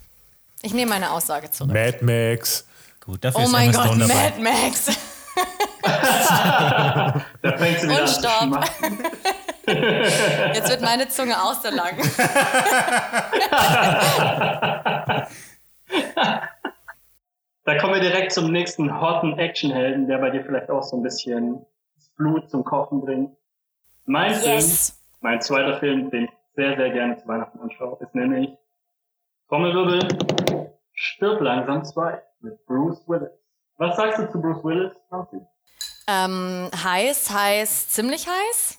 Ich nehme meine Aussage zurück. Mad Max. Gut, dafür oh ist mein Gott, Mad. Max. da fängt sie wieder Und stopp. Jetzt wird meine Zunge auch so lang. da kommen wir direkt zum nächsten hotten Actionhelden, der bei dir vielleicht auch so ein bisschen das Blut zum Kochen bringt. Mein yes. Film, mein zweiter Film, den ich sehr, sehr gerne zu Weihnachten anschaue, ist nämlich Trommelwirbel, Stirb langsam 2 mit Bruce Willis. Was sagst du zu Bruce Willis, Nancy? Ähm, heiß, heiß, ziemlich heiß.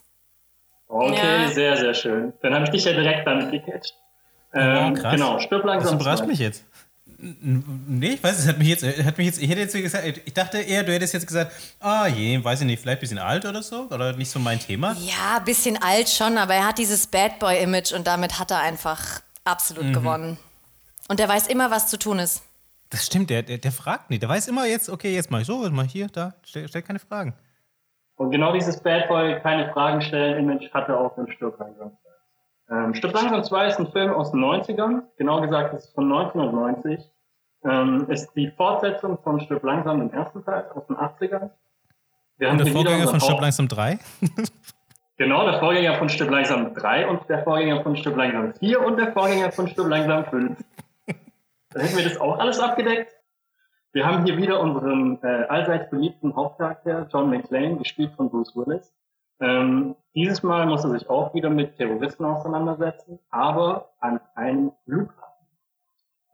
Okay, ja. sehr, sehr schön. Dann habe ich dich ja direkt damit gecatcht. Ähm, oh, genau, stirb langsam. Das überrascht 2. mich jetzt. Nee, ich weiß, es hat mich jetzt, hat mich jetzt, ich hätte jetzt gesagt, ich dachte eher, du hättest jetzt gesagt, ah je, weiß ich nicht, vielleicht ein bisschen alt oder so, oder nicht so mein Thema. Ja, ein bisschen alt schon, aber er hat dieses Bad Boy-Image und damit hat er einfach absolut mhm. gewonnen. Und der weiß immer, was zu tun ist. Das stimmt, der, der, der fragt nicht. Der weiß immer jetzt, okay, jetzt mach ich so, jetzt mach ich hier, da, stellt stell keine Fragen. Und genau dieses Bad Boy, keine Fragen stellen Image hatte auch in Stirb langsam. Ähm, Stirb langsam 2 ist ein Film aus den 90ern, genau gesagt ist von 1990. Ähm, ist die Fortsetzung von Stirb langsam, dem ersten Teil aus den 80ern. Wir Und der Vorgänger von Stirb langsam 3? Genau, der Vorgänger von Stirb langsam 3 und der Vorgänger von Stirb langsam 4 und der Vorgänger von Stirb langsam 5. Dann hätten wir das auch alles abgedeckt. Wir haben hier wieder unseren äh, allseits beliebten Hauptcharakter John McClane, gespielt von Bruce Willis. Ähm, dieses Mal muss er sich auch wieder mit Terroristen auseinandersetzen, aber an einem Flughafen.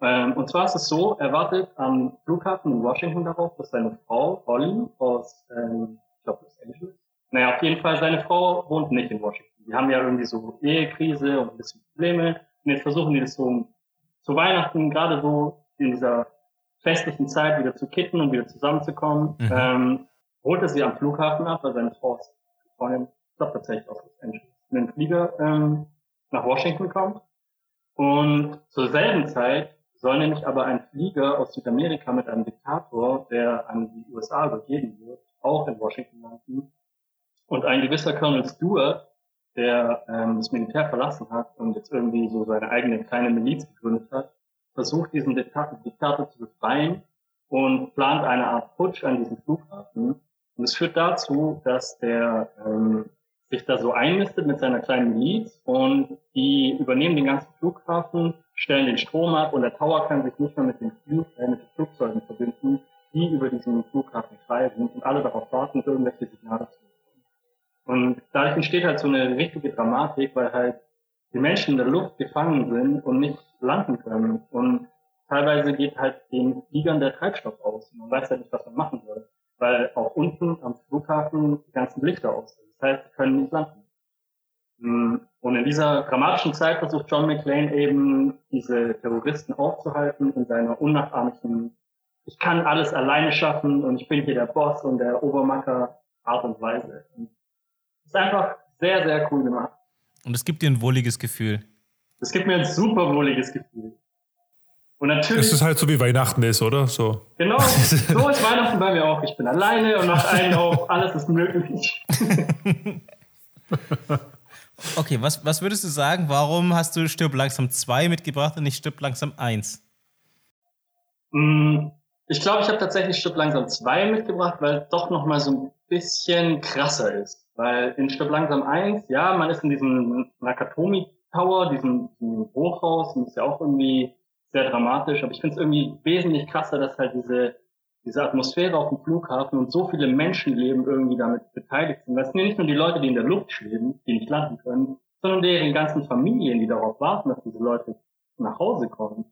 Ähm, und zwar ist es so, er wartet am Flughafen in Washington darauf, dass seine Frau Holly aus, ähm, ich glaube, Los Angeles, naja, auf jeden Fall, seine Frau wohnt nicht in Washington. Die haben ja irgendwie so Ehekrise und ein bisschen Probleme. Und jetzt versuchen die das so zu Weihnachten, gerade so in dieser festlichen Zeit wieder zu kitten und wieder zusammenzukommen, mhm. ähm, holt er sie am Flughafen ab, weil seine Frau ist Freundin, ich glaube tatsächlich aus Los Angeles, in den Flieger ähm, nach Washington kommt. Und zur selben Zeit soll nämlich aber ein Flieger aus Südamerika mit einem Diktator, der an die USA übergeben wird, auch in Washington landen. Und ein gewisser Colonel Stewart der ähm, das Militär verlassen hat und jetzt irgendwie so seine eigene kleine Miliz gegründet hat, versucht diesen Diktator, zu befreien und plant eine Art Putsch an diesem Flughafen. Und es führt dazu, dass der ähm, sich da so einmistet mit seiner kleinen Miliz und die übernehmen den ganzen Flughafen, stellen den Strom ab und der Tower kann sich nicht mehr mit den, Flug, äh, mit den Flugzeugen verbinden, die über diesen Flughafen kreisen und alle darauf warten, irgendwelche Signale zu Und dadurch entsteht halt so eine richtige Dramatik, weil halt die Menschen in der Luft gefangen sind und nicht landen können. Und teilweise geht halt den Fliegern der Treibstoff aus. Man weiß halt nicht, was man machen soll. Weil auch unten am Flughafen die ganzen Lichter aus sind. Das heißt, sie können nicht landen. Hm, und in dieser dramatischen Zeit versucht John McClane eben, diese Terroristen aufzuhalten in seiner unnachahmlichen, ich kann alles alleine schaffen und ich bin hier der Boss und der Obermacker Art und Weise. Und ist einfach sehr, sehr cool gemacht. Und es gibt dir ein wohliges Gefühl. Es gibt mir ein super wohliges Gefühl. Und natürlich. Es ist halt so wie Weihnachten ist, oder? So. Genau, so ist Weihnachten bei mir auch. Ich bin alleine und nach allen auf, alles ist möglich. okay, was, was würdest du sagen, warum hast du Stirb langsam 2 mitgebracht und nicht Stirb langsam 1? Mm, ich glaube, ich habe tatsächlich Stirb langsam 2 mitgebracht, weil es doch nochmal so ein bisschen krasser ist. Weil in Stirb langsam 1, ja, man ist in diesem Nakatomi Tower, diesem, diesem Hochhaus, und ist ja auch irgendwie sehr dramatisch, aber ich finde es irgendwie wesentlich krasser, dass halt diese, diese Atmosphäre auf dem Flughafen und so viele Menschenleben irgendwie damit beteiligt sind. Das sind ja nicht nur die Leute, die in der Luft schweben, die nicht landen können, sondern deren ganzen Familien, die darauf warten, dass diese Leute nach Hause kommen.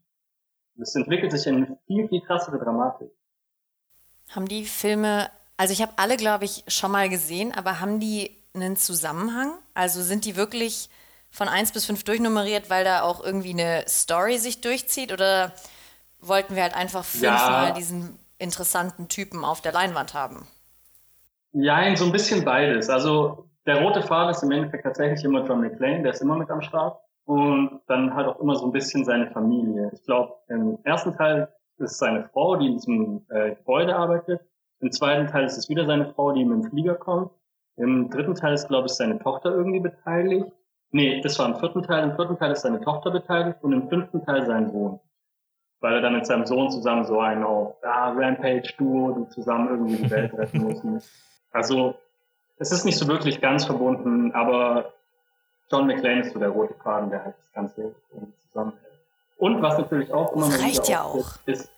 Das entwickelt sich in eine viel, viel krassere Dramatik. Haben die Filme, also ich habe alle, glaube ich, schon mal gesehen, aber haben die einen Zusammenhang? Also sind die wirklich von 1 bis 5 durchnummeriert, weil da auch irgendwie eine Story sich durchzieht? Oder wollten wir halt einfach fünfmal ja. diesen interessanten Typen auf der Leinwand haben? Ja, so ein bisschen beides. Also der rote Faden ist im Endeffekt tatsächlich immer John McClane, der ist immer mit am Start. Und dann halt auch immer so ein bisschen seine Familie. Ich glaube, im ersten Teil ist es seine Frau, die in diesem äh, Gebäude arbeitet. Im zweiten Teil ist es wieder seine Frau, die mit dem Flieger kommt. Im dritten Teil ist, glaube ich, seine Tochter irgendwie beteiligt. Nee, das war im vierten Teil. Im vierten Teil ist seine Tochter beteiligt und im fünften Teil sein Sohn. Weil er dann mit seinem Sohn zusammen so ein auf ah, Rampage-Duo, die zusammen irgendwie die Welt retten müssen. Also, es ist nicht so wirklich ganz verbunden, aber John McClane ist so der rote Faden, der halt das Ganze zusammenhält. Und was natürlich auch immer das reicht ja auch. Ist, ist,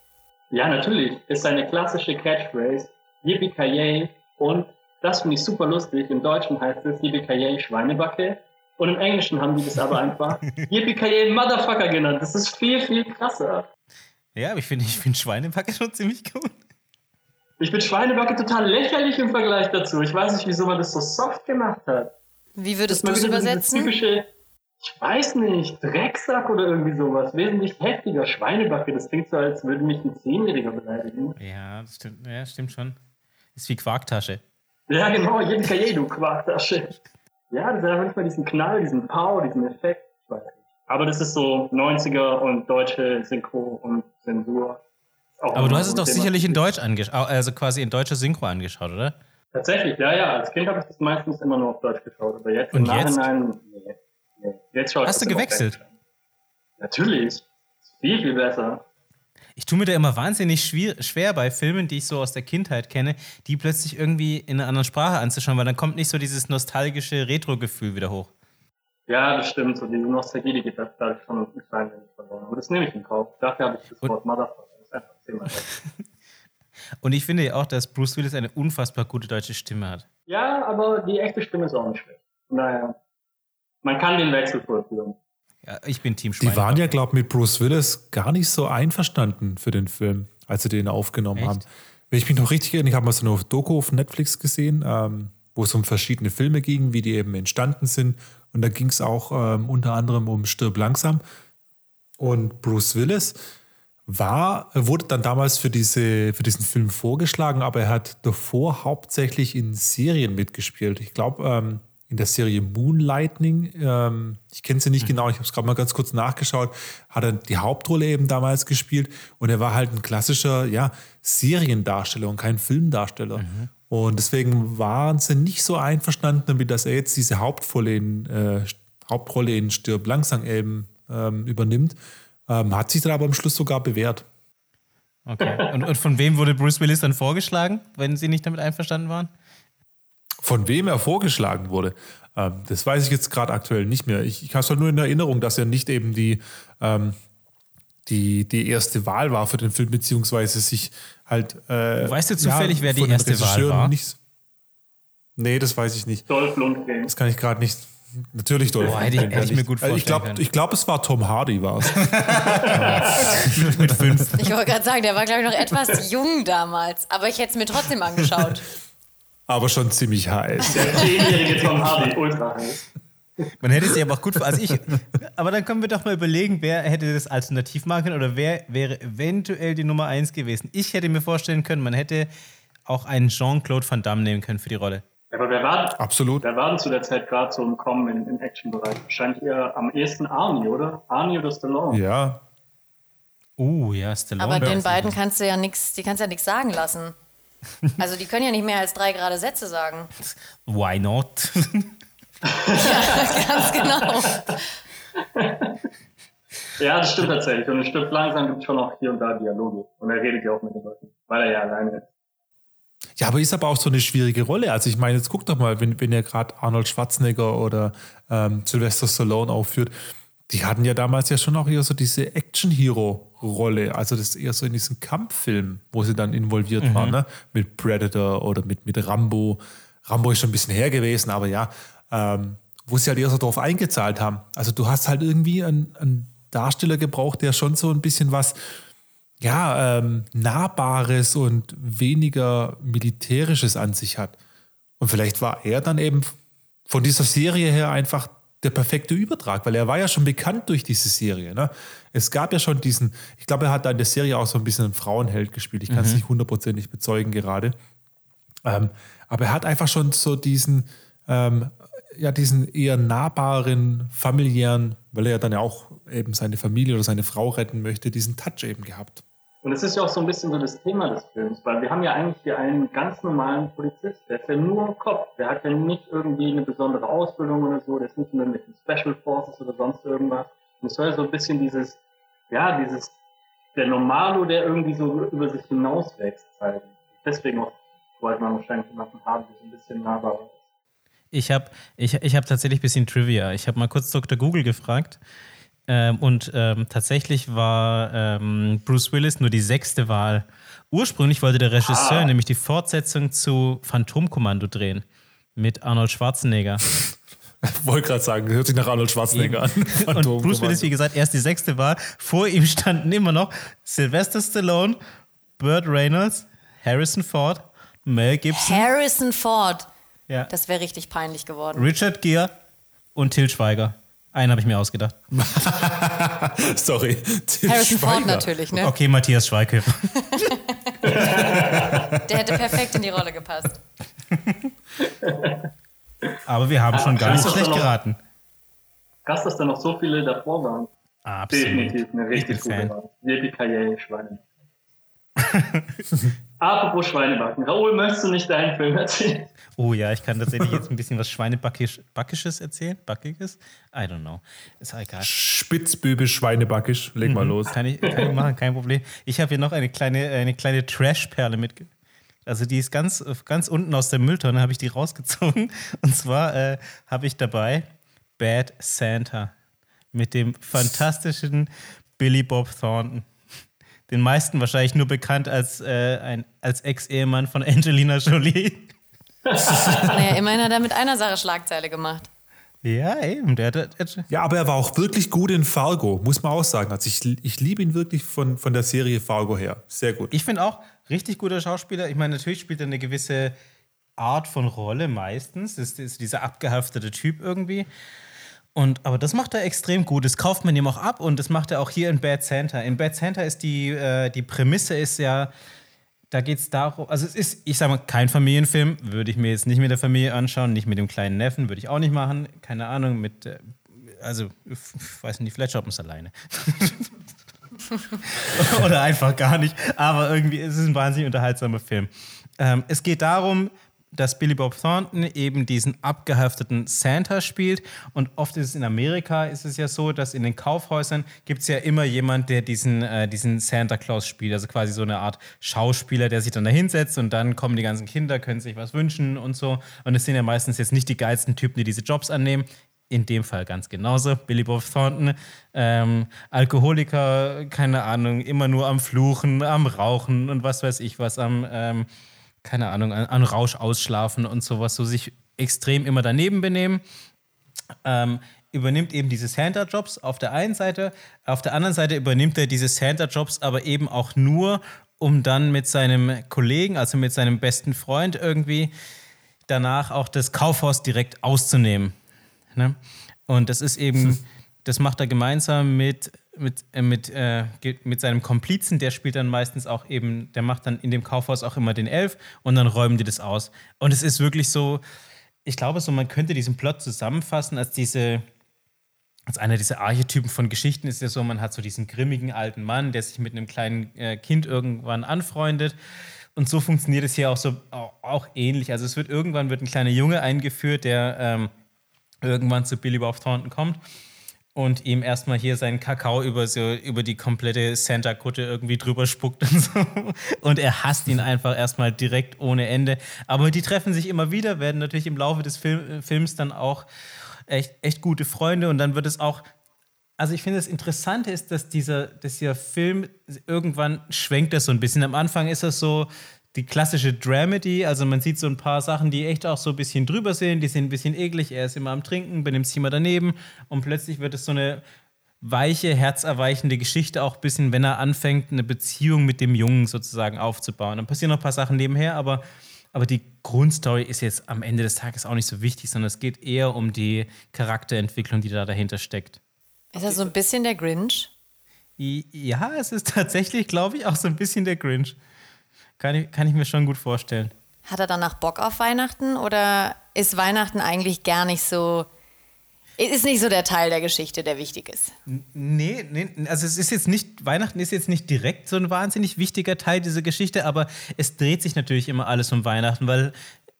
ja, natürlich, ist seine klassische Catchphrase, Yippie und das finde ich super lustig. Im Deutschen heißt es Yippie Schweinebacke und im Englischen haben die das aber einfach Yippie Motherfucker genannt. Das ist viel, viel krasser. Ja, aber ich finde ich find Schweinebacke schon ziemlich cool. Ich finde Schweinebacke total lächerlich im Vergleich dazu. Ich weiß nicht, wieso man das so soft gemacht hat. Wie würdest du es übersetzen? Typische, ich weiß nicht, Drecksack oder irgendwie sowas. Wesentlich heftiger. Schweinebacke, das klingt so, als würde mich ein Zehnjähriger beleidigen. Ja, das stimmt, ja, stimmt schon. Ist wie Quarktasche. Ja, genau, Yippie du Quarktasche. Ja, das hat einfach nicht mal diesen Knall, diesen Power, diesen Effekt. Ich weiß nicht. Aber das ist so 90er und deutsche Synchro und Zensur. Aber du hast es doch sicherlich in Deutsch angeschaut, also quasi in deutscher Synchro angeschaut, oder? Tatsächlich, ja, ja. Als Kind habe ich das meistens immer nur auf Deutsch geschaut. Aber jetzt und im Nachhinein, nee, nee. Jetzt schaue ich Hast du gewechselt? Natürlich. Viel, viel besser. Ich tue mir da immer wahnsinnig schwer, schwer bei Filmen, die ich so aus der Kindheit kenne, die plötzlich irgendwie in einer anderen Sprache anzuschauen, weil dann kommt nicht so dieses nostalgische Retro-Gefühl wieder hoch. Ja, das stimmt. So diese Nostalgie, die geht da schon ein klein wenig verloren. Aber das nehme ich in Kauf. Dafür habe ich das Wort Motherfucker. Das ist einfach zehnmal Und ich finde ja auch, dass Bruce Willis eine unfassbar gute deutsche Stimme hat. Ja, aber die echte Stimme ist auch nicht schlecht. Naja, man kann den Wechsel vollführen. Ja, ich bin Team Schwein. Die waren ja, glaube ich, mit Bruce Willis gar nicht so einverstanden für den Film, als sie den aufgenommen Echt? haben. Wenn ich mich noch richtig erinnere, ich habe mal so eine Doku auf Netflix gesehen, ähm, wo es um verschiedene Filme ging, wie die eben entstanden sind. Und da ging es auch ähm, unter anderem um Stirb langsam. Und Bruce Willis war, wurde dann damals für, diese, für diesen Film vorgeschlagen, aber er hat davor hauptsächlich in Serien mitgespielt. Ich glaube, ähm, in der Serie Moonlightning, ähm, ich kenne sie nicht mhm. genau, ich habe es gerade mal ganz kurz nachgeschaut, hat er die Hauptrolle eben damals gespielt und er war halt ein klassischer ja, Seriendarsteller und kein Filmdarsteller. Mhm. Und deswegen waren sie nicht so einverstanden damit, dass er jetzt diese Hauptrolle in, äh, Hauptrolle in Stirb langsam eben ähm, übernimmt. Ähm, hat sich dann aber am Schluss sogar bewährt. Okay. Und, und von wem wurde Bruce Willis dann vorgeschlagen, wenn sie nicht damit einverstanden waren? Von wem er vorgeschlagen wurde, ähm, das weiß ich jetzt gerade aktuell nicht mehr. Ich, ich habe es halt nur in Erinnerung, dass er nicht eben die, ähm, die, die erste Wahl war für den Film, beziehungsweise sich halt. Äh, weißt du zufällig, ja, wer die erste Wahl war? Nicht, Nee, das weiß ich nicht. Dolph Lundgren. Das kann ich gerade nicht. Natürlich Dolph Boah, hätte ich- Lundgren, hätte ich mir gut Also ich vorstellen glaube, ich glaub, es war Tom Hardy, war es. Mit fünf. Ich wollte gerade sagen, der war, glaube ich, noch etwas jung damals. Aber ich hätte es mir trotzdem angeschaut. Aber schon ziemlich heiß. Der zehnjährige Tom Hardy, ultra heiß. Man hätte sich aber auch gut. Also ich. Aber dann können wir doch mal überlegen, wer hätte das alternativ machen können oder wer wäre eventuell die Nummer eins gewesen. Ich hätte mir vorstellen können, man hätte auch einen Jean-Claude Van Damme nehmen können für die Rolle. Aber wer war, Absolut. wer war denn zu der Zeit gerade so im Kommen im, im Action-Bereich? Wahrscheinlich eher am ehesten Arnie, oder? Arnie oder Stallone? Ja. Uh, ja, Stallone. Aber den beiden kannst du ja nichts, die kannst du ja nichts sagen lassen. Also die können ja nicht mehr als drei gerade Sätze sagen. Why not? Ganz genau. Ja, das stimmt tatsächlich. Und es stimmt langsam gibt es schon auch hier und da Dialoge. Und er redet ja auch mit den Leuten, weil er ja alleine ist. Ja, aber ist aber auch so eine schwierige Rolle. Also ich meine, jetzt guck doch mal, wenn, wenn ihr gerade Arnold Schwarzenegger oder ähm, Sylvester Stallone aufführt, die hatten ja damals ja schon auch eher so diese Action-Hero-Rolle. Also das eher so in diesem Kampffilm, wo sie dann involviert waren, ne? Mit Predator oder mit, mit Rambo. Rambo ist schon ein bisschen her gewesen, aber ja, ähm, wo sie halt eher so drauf eingezahlt haben. Also du hast halt irgendwie einen, einen Darsteller gebraucht, der schon so ein bisschen was ja, ähm, Nahbares und weniger Militärisches an sich hat. Und vielleicht war er dann eben von dieser Serie her einfach der perfekte Übertrag, weil er war ja schon bekannt durch diese Serie. Ne? Es gab ja schon diesen, ich glaube, er hat da in der Serie auch so ein bisschen einen Frauenheld gespielt. Ich kann es nicht hundertprozentig bezeugen gerade. Ähm, aber er hat einfach schon so diesen, ähm, ja, diesen eher nahbaren, familiären, weil er ja dann ja auch eben seine Familie oder seine Frau retten möchte, diesen Touch eben gehabt. Und es ist ja auch so ein bisschen so das Thema des Films, weil wir haben ja eigentlich hier einen ganz normalen Polizist, der ist ja nur Kopf, der hat ja nicht irgendwie eine besondere Ausbildung oder so, der ist nicht nur mit den Special Forces oder sonst irgendwas. Und es soll ja so ein bisschen dieses, ja, dieses, der Normalo, der irgendwie so über sich hinauswächst, zeigen. Deswegen auch wollte man wahrscheinlich jemanden haben, der so ein bisschen nahbarer ist. Ich habe ich, ich hab tatsächlich ein bisschen Trivia. Ich habe mal kurz Dr. Google gefragt. Ähm, und ähm, tatsächlich war ähm, Bruce Willis nur die sechste Wahl. Ursprünglich wollte der Regisseur Ah. nämlich die Fortsetzung zu Phantomkommando drehen. Mit Arnold Schwarzenegger. Wollte gerade sagen, hört sich nach Arnold Schwarzenegger an. Und Bruce Willis, wie gesagt, erst die sechste Wahl. Vor ihm standen immer noch Sylvester Stallone, Burt Reynolds, Harrison Ford, Mel Gibson, Harrison Ford. ja, Das wäre richtig peinlich geworden. Richard Gere und Till Schweiger. Einen habe ich mir ausgedacht. Sorry. Til Harrison Ford natürlich, ne? Okay, Matthias Schweighöfer. Der hätte perfekt in die Rolle gepasst. Aber wir haben schon gar nicht so schlecht noch- geraten. Krass, dass da noch so viele davor waren. Absolut. Definitiv eine Ich richtig gute Wahl. Yippie Schweine. Apropos Schweinebacken. Raoul, möchtest du nicht deinen Film erzählen? Oh ja, ich kann tatsächlich jetzt ein bisschen was Schweinebackisches erzählen. Backiges? I don't know. Ist auch egal. Spitzbübisch, Schweinebackisch. Leg mal los. Kann ich, kann ich machen, kein Problem. Ich habe hier noch eine kleine, eine kleine Trash-Perle mit. Also die ist ganz, ganz unten aus der Mülltonne, habe ich die rausgezogen. Und zwar äh, habe ich dabei Bad Santa mit dem fantastischen Billy Bob Thornton. Den meisten wahrscheinlich nur bekannt als, äh, ein, als Ex-Ehemann von Angelina Jolie. Naja, immerhin hat er mit einer Sache Schlagzeile gemacht. Ja, eben. Der, der, der, Ja, aber er war auch wirklich gut in Fargo, muss man auch sagen. Also ich, ich liebe ihn wirklich von, von der Serie Fargo her. Sehr gut. Ich finde auch, richtig guter Schauspieler. Ich meine, natürlich spielt er eine gewisse Art von Rolle meistens. Das ist dieser abgehaftete Typ irgendwie. Und, aber das macht er extrem gut. Das kauft man ihm auch ab und das macht er auch hier in Bad Santa. In Bad Santa ist die, äh, die Prämisse ist ja, da geht es darum, also es ist, ich sage mal, kein Familienfilm, würde ich mir jetzt nicht mit der Familie anschauen, nicht mit dem kleinen Neffen, würde ich auch nicht machen. Keine Ahnung, mit, äh, also, ich weiß nicht, vielleicht schaut man es alleine. Oder einfach gar nicht. Aber irgendwie ist es ein wahnsinnig unterhaltsamer Film. Ähm, es geht darum, dass Billy Bob Thornton eben diesen abgehafteten Santa spielt. Und oft ist es in Amerika ist es ja so, dass in den Kaufhäusern gibt es ja immer jemand, der diesen, äh, diesen Santa Claus spielt. Also quasi so eine Art Schauspieler, der sich dann da hinsetzt und dann kommen die ganzen Kinder, können sich was wünschen und so. Und es sind ja meistens jetzt nicht die geilsten Typen, die diese Jobs annehmen. In dem Fall ganz genauso. Billy Bob Thornton, ähm, Alkoholiker, keine Ahnung, immer nur am Fluchen, am Rauchen und was weiß ich was, am, ähm, keine Ahnung, an, an Rausch ausschlafen und sowas, so sich extrem immer daneben benehmen. Ähm, übernimmt eben diese Santa-Jobs auf der einen Seite, auf der anderen Seite übernimmt er diese Santa-Jobs aber eben auch nur, um dann mit seinem Kollegen, also mit seinem besten Freund irgendwie danach auch das Kaufhaus direkt auszunehmen. Ne? Und das ist eben, hm. das macht er gemeinsam mit, mit, äh, mit, äh, mit seinem Komplizen, der spielt dann meistens auch eben, der macht dann in dem Kaufhaus auch immer den Elf und dann räumen die das aus. Und es ist wirklich so, ich glaube so, man könnte diesen Plot zusammenfassen als diese, als einer dieser Archetypen von Geschichten ist ja so, man hat so diesen grimmigen alten Mann, der sich mit einem kleinen äh, Kind irgendwann anfreundet. Und so funktioniert es hier auch so auch, ähnlich. Also es wird irgendwann wird ein kleiner Junge eingeführt, der ähm, irgendwann zu Billy Bob Thornton kommt und ihm erstmal hier seinen Kakao über, so, über die komplette Santa-Kutte irgendwie drüber spuckt und so. Und er hasst ihn einfach erstmal direkt ohne Ende. Aber die treffen sich immer wieder, werden natürlich im Laufe des Film, Films dann auch echt, echt gute Freunde und dann wird es auch. Also ich finde das Interessante ist, dass dieser, dass dieser Film irgendwann schwenkt das so ein bisschen. Am Anfang ist das so die klassische Dramedy, also man sieht so ein paar Sachen, die echt auch so ein bisschen drüber sind, die sind ein bisschen eklig, er ist immer am Trinken, benimmt sich immer daneben und plötzlich wird es so eine weiche, herzerweichende Geschichte auch ein bisschen, wenn er anfängt, eine Beziehung mit dem Jungen sozusagen aufzubauen. Dann passieren noch ein paar Sachen nebenher, aber aber die Grundstory ist jetzt am Ende des Tages auch nicht so wichtig, sondern es geht eher um die Charakterentwicklung, die da dahinter steckt. Ist das so ein bisschen der Grinch? Ja, es ist tatsächlich, glaube ich, auch so ein bisschen der Grinch. Kann ich, kann ich mir schon gut vorstellen. Hat er danach Bock auf Weihnachten oder ist Weihnachten eigentlich gar nicht so ist nicht so der Teil der Geschichte, der wichtig ist. Nee, nee, also es ist jetzt nicht, Weihnachten ist jetzt nicht direkt so ein wahnsinnig wichtiger Teil dieser Geschichte, aber es dreht sich natürlich immer alles um Weihnachten, weil,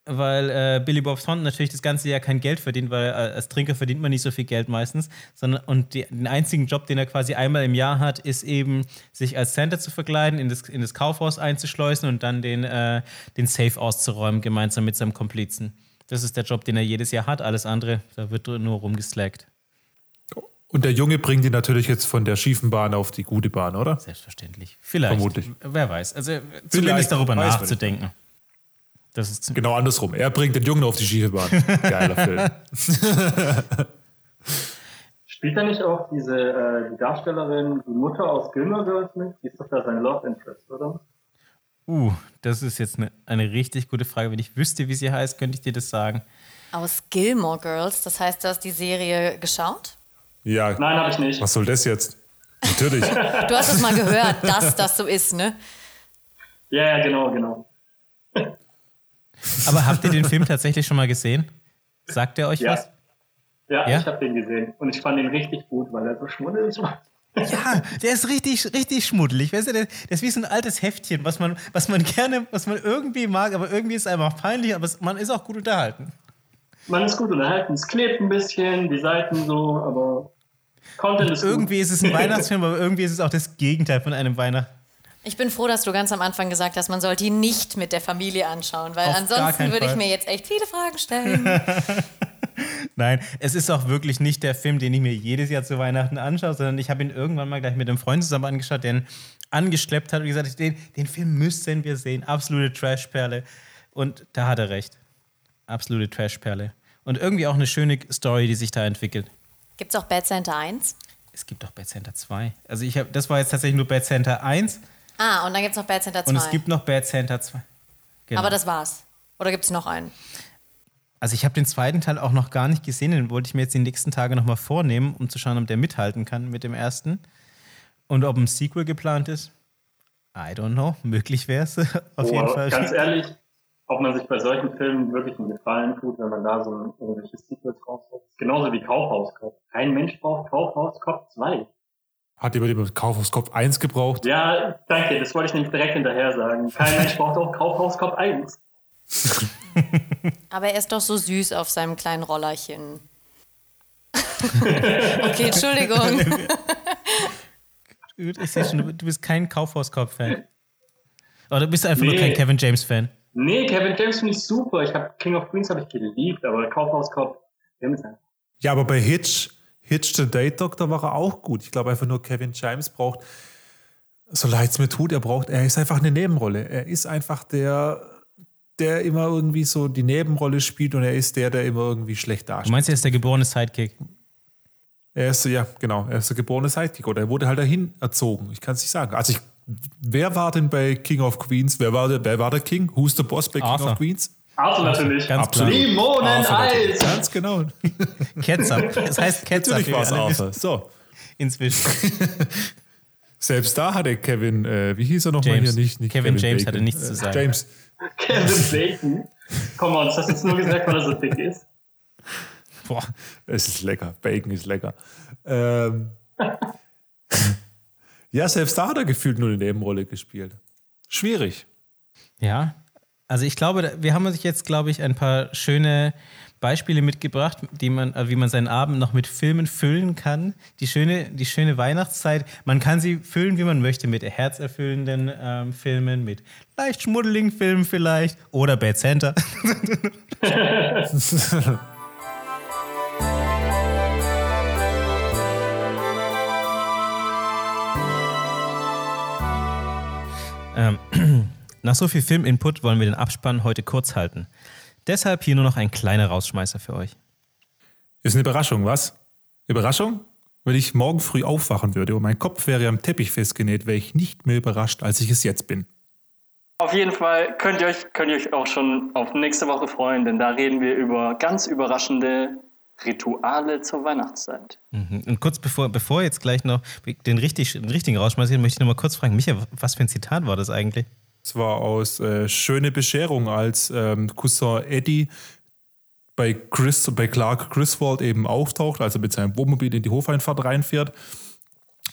weil äh, Billy Bob Thornton natürlich das ganze Jahr kein Geld verdient, weil äh, als Trinker verdient man nicht so viel Geld meistens, sondern und die, den einzigen Job, den er quasi einmal im Jahr hat, ist eben, sich als Santa zu verkleiden, in das, in das Kaufhaus einzuschleusen und dann den, äh, den Safe auszuräumen, gemeinsam mit seinem Komplizen. Das ist der Job, den er jedes Jahr hat. Alles andere, da wird nur rumgeslackt. Und der Junge bringt ihn natürlich jetzt von der schiefen Bahn auf die gute Bahn, oder? Selbstverständlich. Vielleicht. Vermutlich. Wer weiß. Also zumindest darüber nachzudenken. Das ist genau andersrum. Er bringt den Jungen auf die schiefe Bahn. Geiler Film. Spielt da nicht auch diese äh, die Darstellerin, die Mutter aus Gilmore Girls mit? Die ist doch da sein Love Interest, oder? Uh, das ist jetzt eine, eine richtig gute Frage. Wenn ich wüsste, wie sie heißt, könnte ich dir das sagen. Aus Gilmore Girls, das heißt, du hast die Serie geschaut? Ja. Nein, habe ich nicht. Was soll das jetzt? Natürlich. du hast es mal gehört, dass das so ist, ne? Ja, ja, genau, genau. Aber habt ihr den Film tatsächlich schon mal gesehen? Sagt er euch ja. was? Ja, ja? ich habe den gesehen und ich fand ihn richtig gut, weil er so schmuddelig war. Ja, der ist richtig, richtig schmuddelig. Weißt du, der, der, ist wie so ein altes Heftchen, was man, was man gerne, was man irgendwie mag, aber irgendwie ist es einfach peinlich, aber es, man ist auch gut unterhalten. Man ist gut unterhalten. Es klebt ein bisschen, die Seiten so, aber Content ist Irgendwie gut. ist es ein Weihnachtsfilm, aber irgendwie ist es auch das Gegenteil von einem Weihnachten. Ich bin froh, dass du ganz am Anfang gesagt hast, man sollte ihn nicht mit der Familie anschauen, weil Auf ansonsten würde ich mir jetzt echt viele Fragen stellen. Nein, es ist auch wirklich nicht der Film, den ich mir jedes Jahr zu Weihnachten anschaue, sondern ich habe ihn irgendwann mal gleich mit einem Freund zusammen angeschaut, der ihn angeschleppt hat und gesagt, den, den Film müssen wir sehen. Absolute Trashperle. Und da hat er recht. Absolute Trashperle. Und irgendwie auch eine schöne Story, die sich da entwickelt. Gibt es auch Bad Center 1? Es gibt auch Bad Center 2. Also ich habe, das war jetzt tatsächlich nur Bad Center 1. Ah, und dann gibt es noch Bad Center 2. Und es gibt noch Bad Center 2. Genau. Aber das war's. Oder gibt es noch einen? Also ich habe den zweiten Teil auch noch gar nicht gesehen, den wollte ich mir jetzt die nächsten Tage nochmal vornehmen, um zu schauen, ob der mithalten kann mit dem ersten. Und ob ein Sequel geplant ist. I don't know. Möglich wäre es auf oh, jeden Fall. Ganz ehrlich, ob man sich bei solchen Filmen wirklich einen Gefallen tut, wenn man da so irgendwelche Sequels raussetzt. Genauso wie Kaufhauskopf. Kein Mensch braucht Kaufhauskopf 2. Hat jemand über Kaufhauskopf 1 gebraucht? Ja, danke, das wollte ich nämlich direkt hinterher sagen. Kein Mensch braucht auch Kaufhauskopf 1. Aber er ist doch so süß auf seinem kleinen Rollerchen. okay, Entschuldigung. Ich sehe schon, du bist kein Kaufhauskopf-Fan. Oder du bist einfach nee. nur kein Kevin James-Fan? Nee, Kevin James finde ich super. Ich habe King of Queens habe ich geliebt, aber Kaufhauskopf, Ja, aber bei Hitch, Hitch the Date Doctor war er auch gut. Ich glaube einfach nur Kevin James braucht, so leid es mir tut, er braucht, er ist einfach eine Nebenrolle. Er ist einfach der der immer irgendwie so die Nebenrolle spielt und er ist der, der immer irgendwie schlecht Du dasteht. meinst, er ist der geborene Sidekick? Er ist, ja, genau, er ist der geborene Sidekick oder er wurde halt dahin erzogen. Ich kann es nicht sagen. Also ich, wer war denn bei King of Queens? Wer war der, wer war der King? Who's the Boss bei King Arthur. of Queens? Arthur natürlich. Ganz klar. Limoneneis! Ganz genau. Ketchup. Es heißt Ketchup. Natürlich war es. Arthur. So. Inzwischen. Selbst da hatte Kevin, äh, wie hieß er nochmal hier nicht? nicht Kevin James Bacon. hatte nichts zu Äh, sagen. James. Kevin Bacon. Komm on, das hast du jetzt nur gesagt, weil er so dick ist. Boah. Es ist lecker. Bacon ist lecker. Ähm, ja, selbst da hat er gefühlt nur eine Nebenrolle gespielt. Schwierig. Ja, also ich glaube, wir haben uns jetzt, glaube ich, ein paar schöne Beispiele mitgebracht, die man, äh, wie man seinen Abend noch mit Filmen füllen kann. Die schöne, die schöne Weihnachtszeit. Man kann sie füllen, wie man möchte, mit herzerfüllenden ähm, Filmen, mit leicht schmuddeligen Filmen vielleicht oder Bad Santa. Ähm, nach so viel Filminput wollen wir den Abspann heute kurz halten. Deshalb hier nur noch ein kleiner Rausschmeißer für euch. Ist eine Überraschung, was? Überraschung? Wenn ich morgen früh aufwachen würde und mein Kopf wäre am Teppich festgenäht, wäre ich nicht mehr überrascht, als ich es jetzt bin. Auf jeden Fall könnt ihr, euch, könnt ihr euch auch schon auf nächste Woche freuen, denn da reden wir über ganz überraschende Rituale zur Weihnachtszeit. Mhm. Und kurz bevor, bevor jetzt gleich noch den, richtig, den richtigen rausschmeiße, möchte ich noch mal kurz fragen, Micha, was für ein Zitat war das eigentlich? Es war aus äh, Schöne Bescherung, als ähm, Cousin Eddie bei, Chris, bei Clark Griswold eben auftaucht, also mit seinem Wohnmobil in die Hofeinfahrt reinfährt.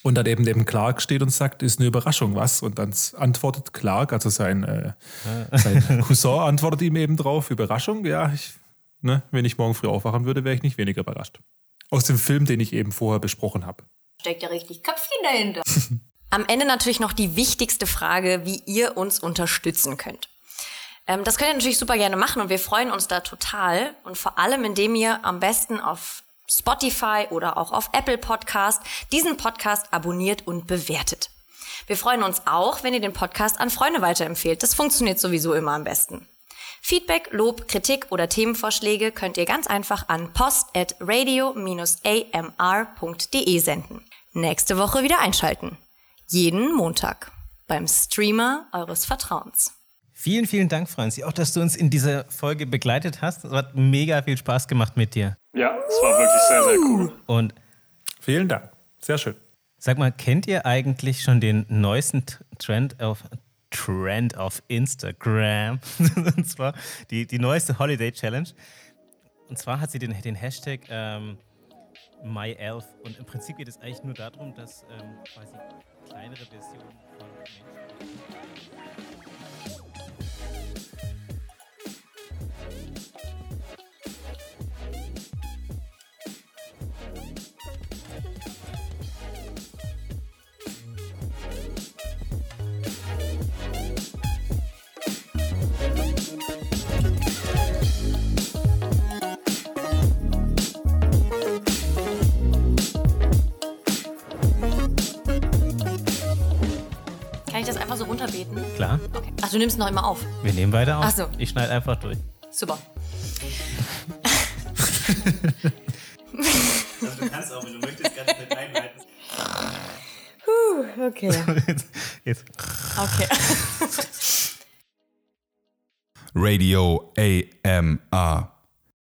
Und dann eben neben Clark steht und sagt, ist eine Überraschung, was? Und dann antwortet Clark, also sein, äh, sein Cousin antwortet ihm eben drauf, Überraschung, ja, ich, ne, wenn ich morgen früh aufwachen würde, wäre ich nicht weniger überrascht. Aus dem Film, den ich eben vorher besprochen habe. Steckt ja richtig Köpfchen dahinter. Am Ende natürlich noch die wichtigste Frage, wie ihr uns unterstützen könnt. Ähm, das könnt ihr natürlich super gerne machen und wir freuen uns da total. Und vor allem, indem ihr am besten auf Spotify oder auch auf Apple Podcast diesen Podcast abonniert und bewertet. Wir freuen uns auch, wenn ihr den Podcast an Freunde weiterempfehlt. Das funktioniert sowieso immer am besten. Feedback, Lob, Kritik oder Themenvorschläge könnt ihr ganz einfach an post at radio-amr.de senden. Nächste Woche wieder einschalten. Jeden Montag beim Streamer eures Vertrauens. Vielen, vielen Dank, Franzi, auch dass du uns in dieser Folge begleitet hast. Es hat mega viel Spaß gemacht mit dir. Ja, es war wirklich sehr, sehr cool. Und Vielen Dank. Sehr schön. sag mal, kennt ihr eigentlich schon den neuesten Trend auf Trend auf Instagram? Und zwar die, die neueste Holiday Challenge. Und zwar hat sie den, den Hashtag ähm, MyElf. Und im Prinzip geht es eigentlich nur darum, dass ähm, quasi kleinere Versionen von Menschen. Runterbeten? Klar, Okay. Ach, du nimmst noch immer auf. wir nehmen weiter auf. Ach so. Ich schneide einfach durch. Super. Also du kannst auch, wenn du möchtest, ganz mit einleiten. Okay. Jetzt, jetzt. Okay. Radio AMR.